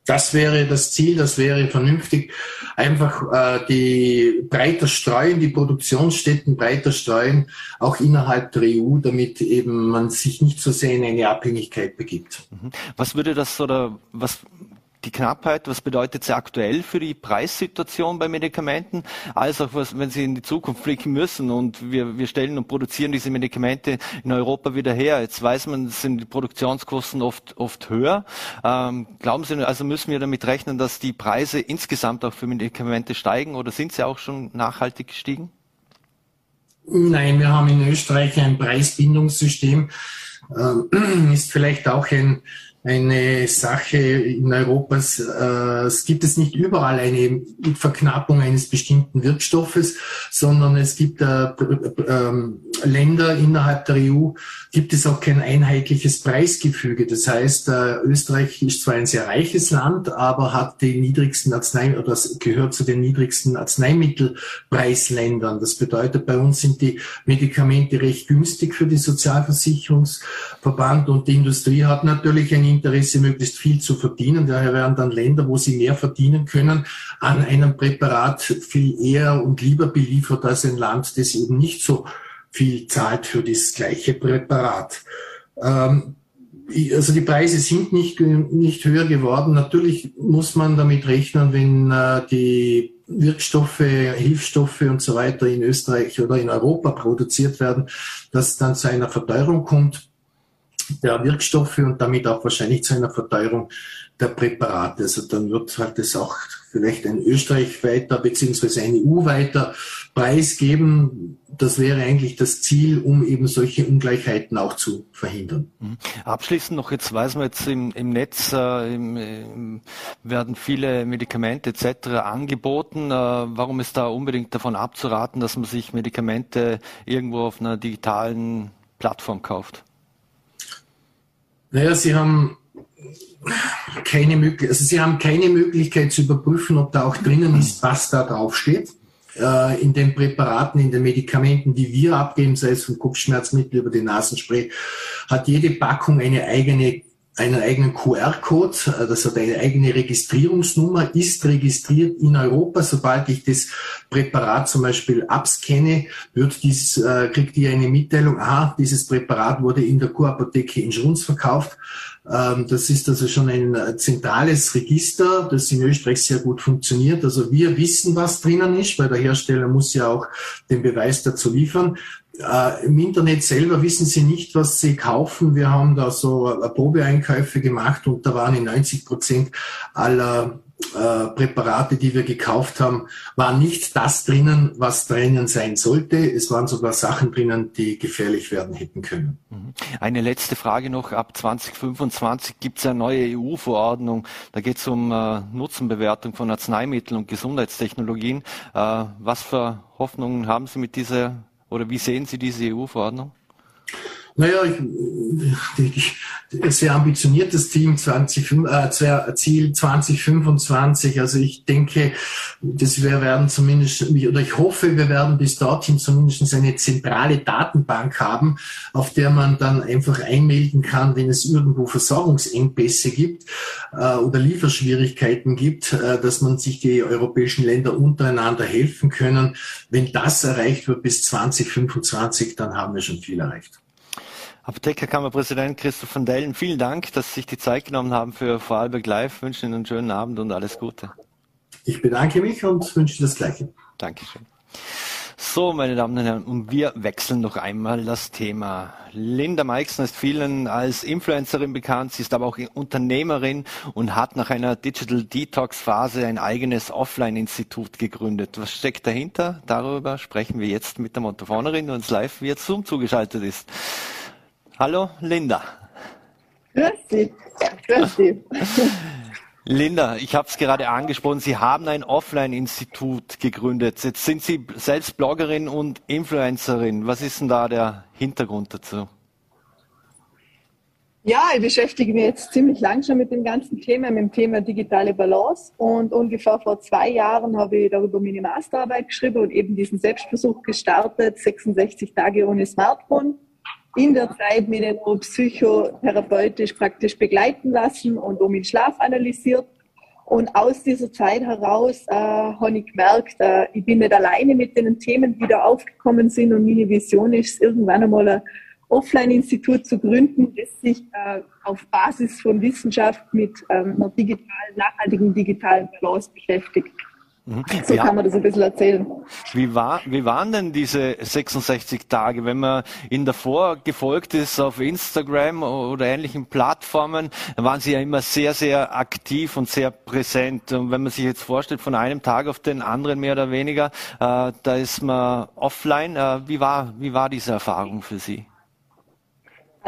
Das wäre das Ziel, das wäre vernünftig. Einfach äh, die breiter streuen, die Produktionsstätten breiter streuen, auch innerhalb der EU, damit eben man sich nicht so sehr in eine Abhängigkeit begibt. Mhm. Was würde das oder was die Knappheit, was bedeutet sie aktuell für die Preissituation bei Medikamenten, als auch was, wenn sie in die Zukunft blicken müssen und wir, wir stellen und produzieren diese Medikamente in Europa wieder her. Jetzt weiß man, sind die Produktionskosten oft, oft höher. Ähm, glauben Sie, also müssen wir damit rechnen, dass die Preise insgesamt auch für Medikamente steigen oder sind sie auch schon nachhaltig gestiegen? Nein, wir haben in Österreich ein Preisbindungssystem. Ähm, ist vielleicht auch ein eine Sache in Europa. Äh, es gibt es nicht überall eine Verknappung eines bestimmten Wirkstoffes, sondern es gibt äh, äh, Länder innerhalb der EU, gibt es auch kein einheitliches Preisgefüge. Das heißt, äh, Österreich ist zwar ein sehr reiches Land, aber hat die niedrigsten Arznei oder gehört zu den niedrigsten Arzneimittelpreisländern. Das bedeutet, bei uns sind die Medikamente recht günstig für die Sozialversicherungsverband und die Industrie hat natürlich ein Interesse, möglichst viel zu verdienen. Daher werden dann Länder, wo sie mehr verdienen können, an einem Präparat viel eher und lieber beliefert als ein Land, das eben nicht so viel zahlt für das gleiche Präparat. Ähm, also die Preise sind nicht, nicht höher geworden. Natürlich muss man damit rechnen, wenn äh, die Wirkstoffe, Hilfsstoffe und so weiter in Österreich oder in Europa produziert werden, dass dann zu einer Verteuerung kommt der Wirkstoffe und damit auch wahrscheinlich zu einer Verteuerung der Präparate. Also dann wird halt es auch vielleicht ein Österreich weiter beziehungsweise ein EU-weiter Preis geben. Das wäre eigentlich das Ziel, um eben solche Ungleichheiten auch zu verhindern. Mhm. Abschließend noch, jetzt weiß man jetzt im, im Netz äh, im, werden viele Medikamente etc. angeboten. Äh, warum ist da unbedingt davon abzuraten, dass man sich Medikamente irgendwo auf einer digitalen Plattform kauft? Naja, Sie haben keine Möglichkeit, also Sie haben keine Möglichkeit zu überprüfen, ob da auch drinnen ist, was da drauf steht. Äh, in den Präparaten, in den Medikamenten, die wir abgeben, sei es vom Kopfschmerzmittel über den Nasenspray, hat jede Packung eine eigene einen eigenen QR-Code, äh, das hat eine eigene Registrierungsnummer, ist registriert in Europa. Sobald ich das Präparat zum Beispiel abscanne, wird dies, äh, kriegt ihr eine Mitteilung, aha, dieses Präparat wurde in der Kurapotheke in Schruns verkauft. Ähm, das ist also schon ein äh, zentrales Register, das in Österreich sehr gut funktioniert. Also wir wissen, was drinnen ist, weil der Hersteller muss ja auch den Beweis dazu liefern. Äh, Im Internet selber wissen Sie nicht, was Sie kaufen. Wir haben da so äh, Probeeinkäufe gemacht und da waren in 90 Prozent aller äh, Präparate, die wir gekauft haben, war nicht das drinnen, was drinnen sein sollte. Es waren sogar Sachen drinnen, die gefährlich werden hätten können. Mhm. Eine letzte Frage noch. Ab 2025 gibt es eine neue EU-Verordnung. Da geht es um äh, Nutzenbewertung von Arzneimitteln und Gesundheitstechnologien. Äh, was für Hoffnungen haben Sie mit dieser oder wie sehen Sie diese EU-Verordnung? Naja, ich, ich, sehr ambitioniertes Team 20, äh, Ziel 2025. Also ich denke, dass wir werden zumindest, oder ich hoffe, wir werden bis dorthin zumindest eine zentrale Datenbank haben, auf der man dann einfach einmelden kann, wenn es irgendwo Versorgungsengpässe gibt äh, oder Lieferschwierigkeiten gibt, äh, dass man sich die europäischen Länder untereinander helfen können. Wenn das erreicht wird bis 2025, dann haben wir schon viel erreicht. Apothekerkammerpräsident Christoph van Dellen, vielen Dank, dass Sie sich die Zeit genommen haben für Vorarlberg Live. Ich wünsche Ihnen einen schönen Abend und alles Gute. Ich bedanke mich und wünsche das Gleiche. Dankeschön. So, meine Damen und Herren, und wir wechseln noch einmal das Thema. Linda Meixner ist vielen als Influencerin bekannt, sie ist aber auch Unternehmerin und hat nach einer Digital Detox Phase ein eigenes Offline-Institut gegründet. Was steckt dahinter? Darüber sprechen wir jetzt mit der Montafonerin, die uns live via Zoom zugeschaltet ist. Hallo, Linda. Grüß dich. Grüß dich. Linda, ich habe es gerade angesprochen, Sie haben ein Offline-Institut gegründet. Jetzt sind Sie selbst Bloggerin und Influencerin. Was ist denn da der Hintergrund dazu? Ja, ich beschäftige mich jetzt ziemlich lang schon mit dem ganzen Thema, mit dem Thema digitale Balance. Und ungefähr vor zwei Jahren habe ich darüber meine Masterarbeit geschrieben und eben diesen Selbstversuch gestartet, 66 Tage ohne Smartphone in der Zeit mich nur psychotherapeutisch praktisch begleiten lassen und um den Schlaf analysiert. Und aus dieser Zeit heraus äh, habe ich gemerkt, äh, ich bin nicht alleine mit den Themen, die da aufgekommen sind. Und meine Vision ist, irgendwann einmal ein Offline-Institut zu gründen, das sich äh, auf Basis von Wissenschaft mit ähm, einer digitalen, nachhaltigen digitalen Balance beschäftigt. Mhm. So ja. kann man das ein bisschen erzählen. Wie, war, wie waren denn diese 66 Tage, wenn man ihnen davor gefolgt ist auf Instagram oder ähnlichen Plattformen, waren sie ja immer sehr, sehr aktiv und sehr präsent. Und wenn man sich jetzt vorstellt, von einem Tag auf den anderen mehr oder weniger, äh, da ist man offline. Äh, wie, war, wie war diese Erfahrung für Sie?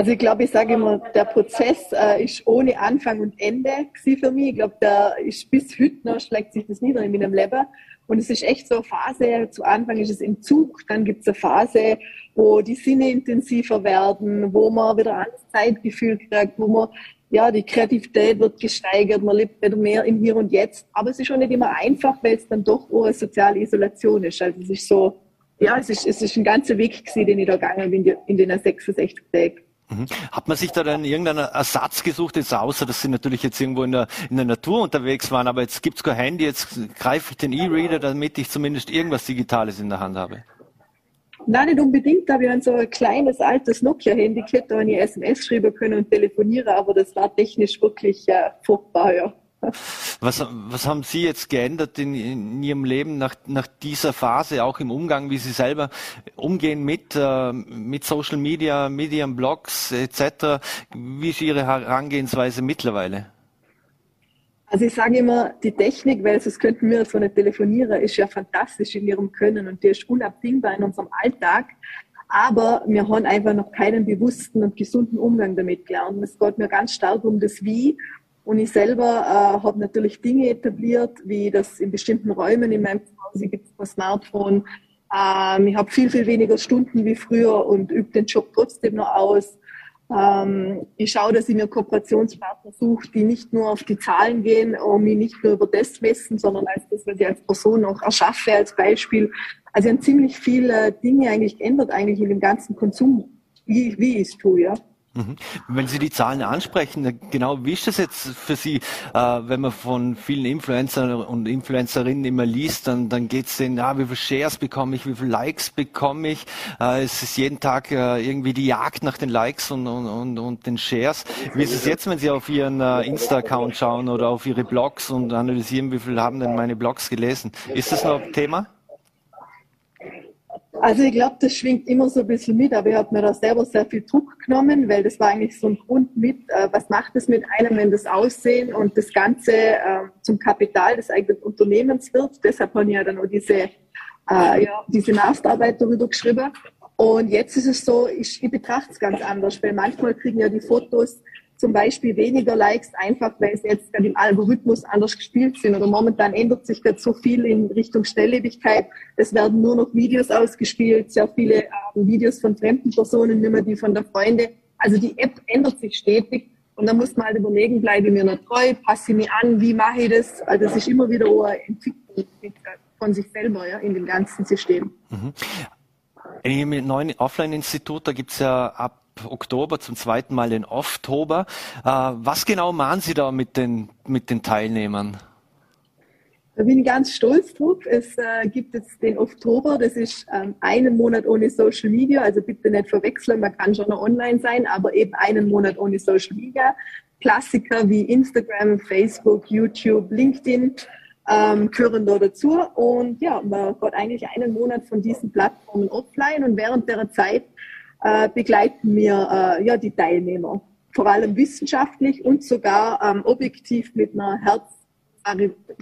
Also ich glaube, ich sage immer, der Prozess äh, ist ohne Anfang und Ende für mich. Ich glaube, da ist bis heute noch schlägt sich das nieder in meinem Leben. Und es ist echt so eine Phase, zu Anfang ist es im Zug, dann gibt es eine Phase, wo die Sinne intensiver werden, wo man wieder ein Zeitgefühl kriegt, wo man, ja, die Kreativität wird gesteigert, man lebt wieder mehr im Hier und Jetzt. Aber es ist schon nicht immer einfach, weil es dann doch auch eine soziale Isolation ist. Also es ist so, ja, es ist, es ist ein ganzer Weg gewesen, den ich da gegangen bin in den 66 Tagen. Mhm. Hat man sich da dann irgendeinen Ersatz gesucht, jetzt außer dass sie natürlich jetzt irgendwo in der, in der Natur unterwegs waren, aber jetzt gibt's kein Handy, jetzt greife ich den E-Reader, damit ich zumindest irgendwas Digitales in der Hand habe? Nein, nicht unbedingt. Da wir so ein kleines, altes Nokia-Handy gehabt, da ich SMS schreiben können und telefonieren, aber das war technisch wirklich äh, furchtbar, ja. Was, was haben Sie jetzt geändert in, in Ihrem Leben nach, nach dieser Phase, auch im Umgang, wie Sie selber umgehen mit, äh, mit Social Media, Medien, Blogs etc.? Wie ist Ihre Herangehensweise mittlerweile? Also ich sage immer, die Technik, weil sonst könnten wir so nicht telefonieren, ist ja fantastisch in ihrem Können und die ist unabdingbar in unserem Alltag. Aber wir haben einfach noch keinen bewussten und gesunden Umgang damit gelernt. Es geht mir ganz stark um das Wie und ich selber äh, habe natürlich Dinge etabliert, wie das in bestimmten Räumen in meinem Zuhause gibt es ein Smartphone. Ähm, ich habe viel, viel weniger Stunden wie früher und übe den Job trotzdem noch aus. Ähm, ich schaue, dass ich mir Kooperationspartner suche, die nicht nur auf die Zahlen gehen und mich nicht nur über das messen, sondern als das, was ich als Person auch erschaffe als Beispiel. Also ich habe ziemlich viele Dinge eigentlich geändert eigentlich in dem ganzen Konsum, wie, wie ich es tue, ja. Mhm. Wenn Sie die Zahlen ansprechen, genau wie ist das jetzt für Sie, äh, wenn man von vielen Influencern und Influencerinnen immer liest, dann, dann geht es denen, ja, wie viele Shares bekomme ich, wie viele Likes bekomme ich. Äh, es ist jeden Tag äh, irgendwie die Jagd nach den Likes und, und, und, und den Shares. Wie ist es jetzt, wenn Sie auf Ihren äh, Insta-Account schauen oder auf Ihre Blogs und analysieren, wie viele haben denn meine Blogs gelesen? Ist das noch Thema? Also ich glaube, das schwingt immer so ein bisschen mit, aber ich habe mir da selber sehr viel Druck genommen, weil das war eigentlich so ein Grund mit, äh, was macht es mit einem, wenn das Aussehen und das Ganze äh, zum Kapital des eigenen Unternehmens wird. Deshalb habe ich ja dann auch diese, äh, ja, diese Masterarbeit darüber geschrieben. Und jetzt ist es so, ich, ich betrachte es ganz anders, weil manchmal kriegen ja die Fotos zum Beispiel weniger Likes, einfach weil es jetzt gerade im Algorithmus anders gespielt sind. Oder momentan ändert sich gerade so viel in Richtung Schnelllebigkeit. Es werden nur noch Videos ausgespielt, sehr viele äh, Videos von fremden Personen, nicht mehr die von der Freunde. Also die App ändert sich stetig. Und da muss man halt überlegen, bleibe ich mir noch treu, passe ich mich an, wie mache ich das? Also es ist immer wieder eine Entwicklung von sich selber ja, in dem ganzen System. Mhm. Im neuen Offline-Institut, da gibt's ja ab Oktober zum zweiten Mal den Offtober. Äh, was genau machen Sie da mit den, mit den Teilnehmern? Da bin ich ganz stolz drauf. Es äh, gibt jetzt den Oktober, das ist ähm, einen Monat ohne Social Media, also bitte nicht verwechseln, man kann schon noch online sein, aber eben einen Monat ohne Social Media. Klassiker wie Instagram, Facebook, YouTube, LinkedIn ähm, gehören da dazu. Und ja, man hat eigentlich einen Monat von diesen Plattformen offline und während der Zeit äh, begleiten wir äh, ja, die Teilnehmer, vor allem wissenschaftlich und sogar ähm, objektiv mit einer Herz,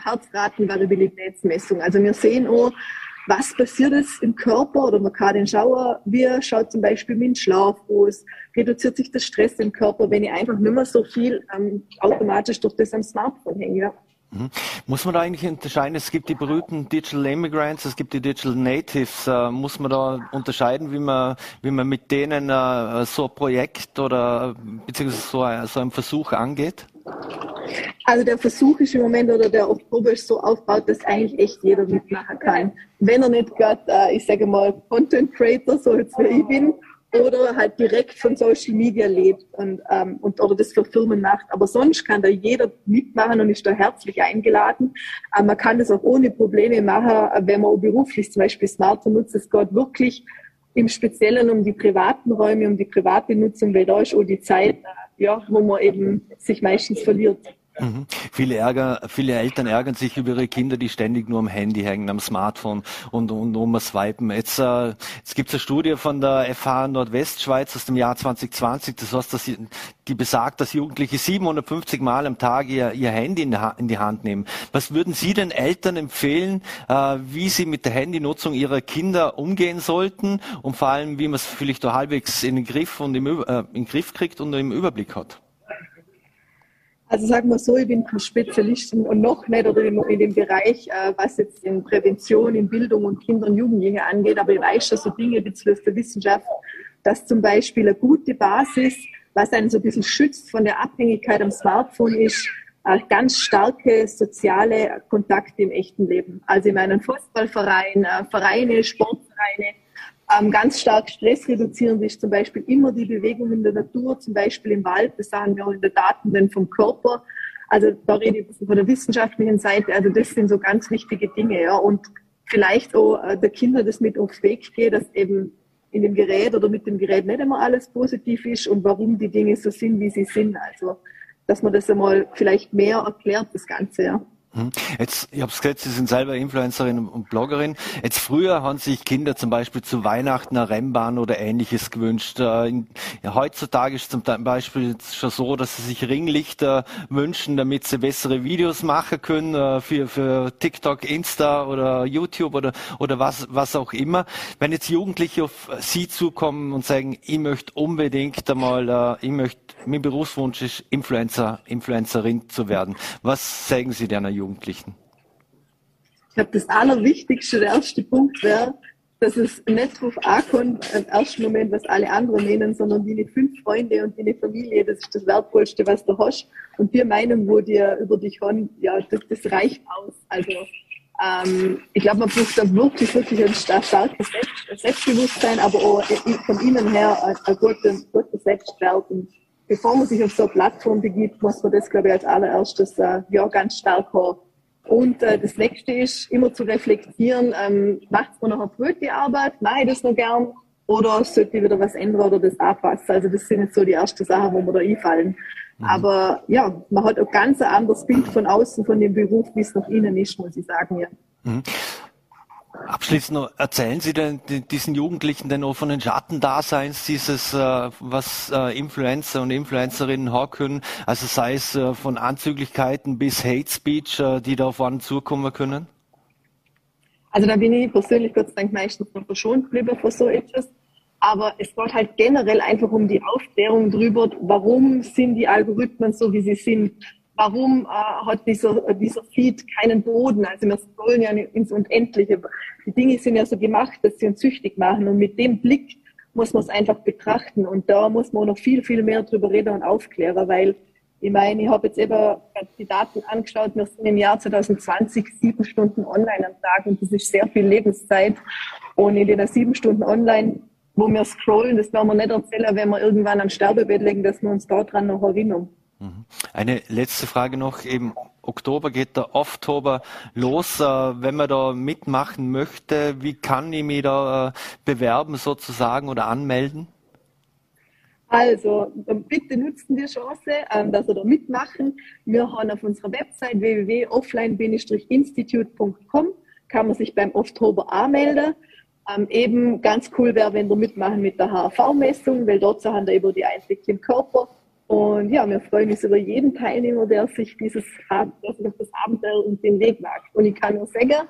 Herzratenvariabilitätsmessung. Also wir sehen auch, was passiert ist im Körper oder man kann den schauen, wie schaut zum Beispiel dem Schlaf aus, reduziert sich der Stress im Körper, wenn ich einfach nicht mehr so viel ähm, automatisch durch das am Smartphone hänge. Ja. Mhm. Muss man da eigentlich unterscheiden? Es gibt die berühmten Digital Immigrants, es gibt die Digital Natives. Äh, muss man da unterscheiden, wie man, wie man mit denen äh, so ein Projekt oder beziehungsweise so so ein Versuch angeht? Also der Versuch ist im Moment oder der Oktober ist so aufgebaut, dass eigentlich echt jeder mitmachen kann. Wenn er nicht gerade, äh, ich sage mal, Content Creator, so jetzt wie ich bin, oder halt direkt von Social Media lebt und, ähm, und oder das für Firmen macht. Aber sonst kann da jeder mitmachen und ist da herzlich eingeladen. Ähm, man kann das auch ohne Probleme machen, wenn man beruflich zum Beispiel Smarter nutzt. Es geht wirklich im Speziellen um die privaten Räume, um die private Nutzung, weil da ist auch die Zeit, ja, wo man eben sich meistens verliert. Mhm. Viele, Ärger, viele Eltern ärgern sich über ihre Kinder, die ständig nur am Handy hängen, am Smartphone und, und um swipen. Jetzt, äh, jetzt gibt es eine Studie von der FH Nordwestschweiz aus dem Jahr 2020, das heißt, dass sie, die besagt, dass Jugendliche 750 Mal am Tag ihr, ihr Handy in, in, die Hand nehmen. Was würden Sie den Eltern empfehlen, äh, wie sie mit der Handynutzung ihrer Kinder umgehen sollten und vor allem, wie man es vielleicht da halbwegs in den Griff und im, äh, in den Griff kriegt und im Überblick hat? Also sagen wir so, ich bin keine Spezialistin und noch nicht oder in, dem Bereich, äh, was jetzt in Prävention, in Bildung und Kinder und Jugendliche angeht, aber ich weiß schon so Dinge bezüglich der Wissenschaft, dass zum Beispiel eine gute Basis, was einen so ein bisschen schützt von der Abhängigkeit am Smartphone ist, äh, ganz starke soziale Kontakte im echten Leben. Also in meinem Fußballverein, äh, Vereine, Sportvereine, ähm, ganz stark stressreduzierend ist zum Beispiel immer die Bewegung in der Natur, zum Beispiel im Wald. Das sagen wir auch in den Daten dann vom Körper. Also da rede ich von der wissenschaftlichen Seite. Also das sind so ganz wichtige Dinge. Ja. Und vielleicht auch äh, der Kinder das mit auf den Weg geht, dass eben in dem Gerät oder mit dem Gerät nicht immer alles positiv ist und warum die Dinge so sind, wie sie sind. Also dass man das einmal vielleicht mehr erklärt, das Ganze. Ja. Hm. Jetzt, ich habe es gesagt, Sie sind selber Influencerin und Bloggerin. Jetzt früher haben sich Kinder zum Beispiel zu Weihnachten eine Rennbahn oder ähnliches gewünscht. Äh, heutzutage ist zum Beispiel schon so, dass sie sich Ringlichter wünschen, damit sie bessere Videos machen können äh, für, für TikTok, Insta oder YouTube oder, oder was, was auch immer. Wenn jetzt Jugendliche auf Sie zukommen und sagen, ich möchte unbedingt einmal, äh, ich möchte, mein Berufswunsch ist Influencer, Influencerin zu werden. Was sagen Sie deiner Jugendlichen? Ich glaube, das Allerwichtigste, der erste Punkt wäre, dass es nicht darauf ankommt, im ersten Moment, was alle anderen meinen, sondern deine fünf Freunde und deine Familie, das ist das Wertvollste, was du hast. Und die Meinung, wo dir über dich hören, ja, das, das reicht aus. Also, ähm, ich glaube, man braucht da wirklich, wirklich ein starkes Selbstbewusstsein, aber auch von innen her ein, ein guter, guter Selbstwert. Und bevor man sich auf so eine Plattform begibt, muss man das, glaube ich, als allererstes äh, ja, ganz stark haben. Und äh, das nächste ist, immer zu reflektieren, ähm, macht es mir noch eine blöde Arbeit, mache ich das noch gern oder sollte ich wieder was ändern oder das anpassen. Also das sind jetzt so die ersten Sachen, wo mir da einfallen. Mhm. Aber ja, man hat auch ganz ein anderes Bild von außen von dem Beruf, wie es nach innen ist, muss ich sagen. Ja. Mhm. Abschließend noch, erzählen Sie denn diesen Jugendlichen denn auch von den Schattendaseins, dieses, äh, was äh, Influencer und Influencerinnen haben können, also sei es äh, von Anzüglichkeiten bis Hate Speech, die da auf einen zukommen können? Also da bin ich persönlich Gott sei Dank meistens noch verschont geblieben vor so etwas. Aber es geht halt generell einfach um die Aufklärung darüber, warum sind die Algorithmen so, wie sie sind warum äh, hat dieser, dieser Feed keinen Boden? Also wir scrollen ja ins Unendliche. Die Dinge sind ja so gemacht, dass sie uns süchtig machen. Und mit dem Blick muss man es einfach betrachten. Und da muss man noch viel, viel mehr drüber reden und aufklären, weil ich meine, ich habe jetzt eben die Daten angeschaut, wir sind im Jahr 2020 sieben Stunden online am Tag und das ist sehr viel Lebenszeit. Und in den sieben Stunden online, wo wir scrollen, das werden wir nicht erzählen, wenn wir irgendwann am Sterbebett legen, dass wir uns daran noch erinnern. Mhm. Eine letzte Frage noch. Im Oktober geht der Offtober los. Äh, wenn man da mitmachen möchte, wie kann ich mich da äh, bewerben sozusagen oder anmelden? Also, bitte nutzen die Chance, ähm, dass wir da mitmachen. Wir haben auf unserer Website www.offline-institute.com kann man sich beim Oktober anmelden. Ähm, eben ganz cool wäre, wenn wir mitmachen mit der HV-Messung, weil dort haben wir über die Einblicke im Körper und ja, wir freuen uns über jeden Teilnehmer, der sich dieses der das Abenteuer und den Weg wagt. Und ich kann nur sagen,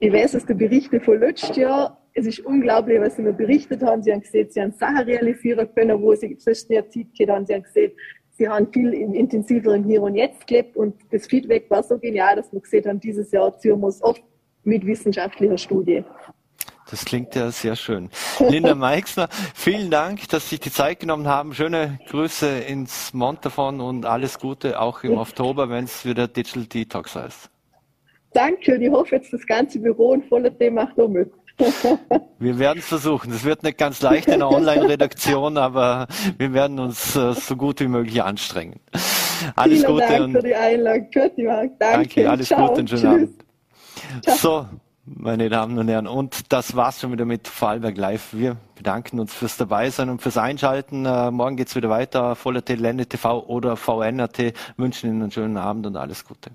ich weiß aus den Berichten von letztes Jahr, es ist unglaublich, was sie mir berichtet haben. Sie haben gesehen, sie haben Sachen realisieren können, wo sie sonst nicht Zeit gehabt haben. Sie haben gesehen, sie haben viel intensiver im Hier und Jetzt gelebt und das Feedback war so genial, dass wir gesehen haben, dieses Jahr ziehen wir es oft mit wissenschaftlicher Studie. Das klingt ja sehr schön. Linda Meixner, vielen Dank, dass Sie sich die Zeit genommen haben. Schöne Grüße ins Montafon und alles Gute auch im Oktober, wenn es wieder Digital Detox heißt. Danke, ich hoffe jetzt das ganze Büro ein voller Thema macht mit. Wir werden es versuchen. Es wird nicht ganz leicht in der Online-Redaktion, aber wir werden uns äh, so gut wie möglich anstrengen. Alles Vielen Gute Dank und für die Einladung. Danke. danke. Alles Ciao. Gute und schönen Tschüss. Abend. Ciao. So, meine Damen und Herren, und das war's schon wieder mit Vorarlberg Live. Wir bedanken uns fürs Dabeisein und fürs Einschalten. Äh, morgen geht's wieder weiter. Voller TV oder VNRT. Wünschen Ihnen einen schönen Abend und alles Gute.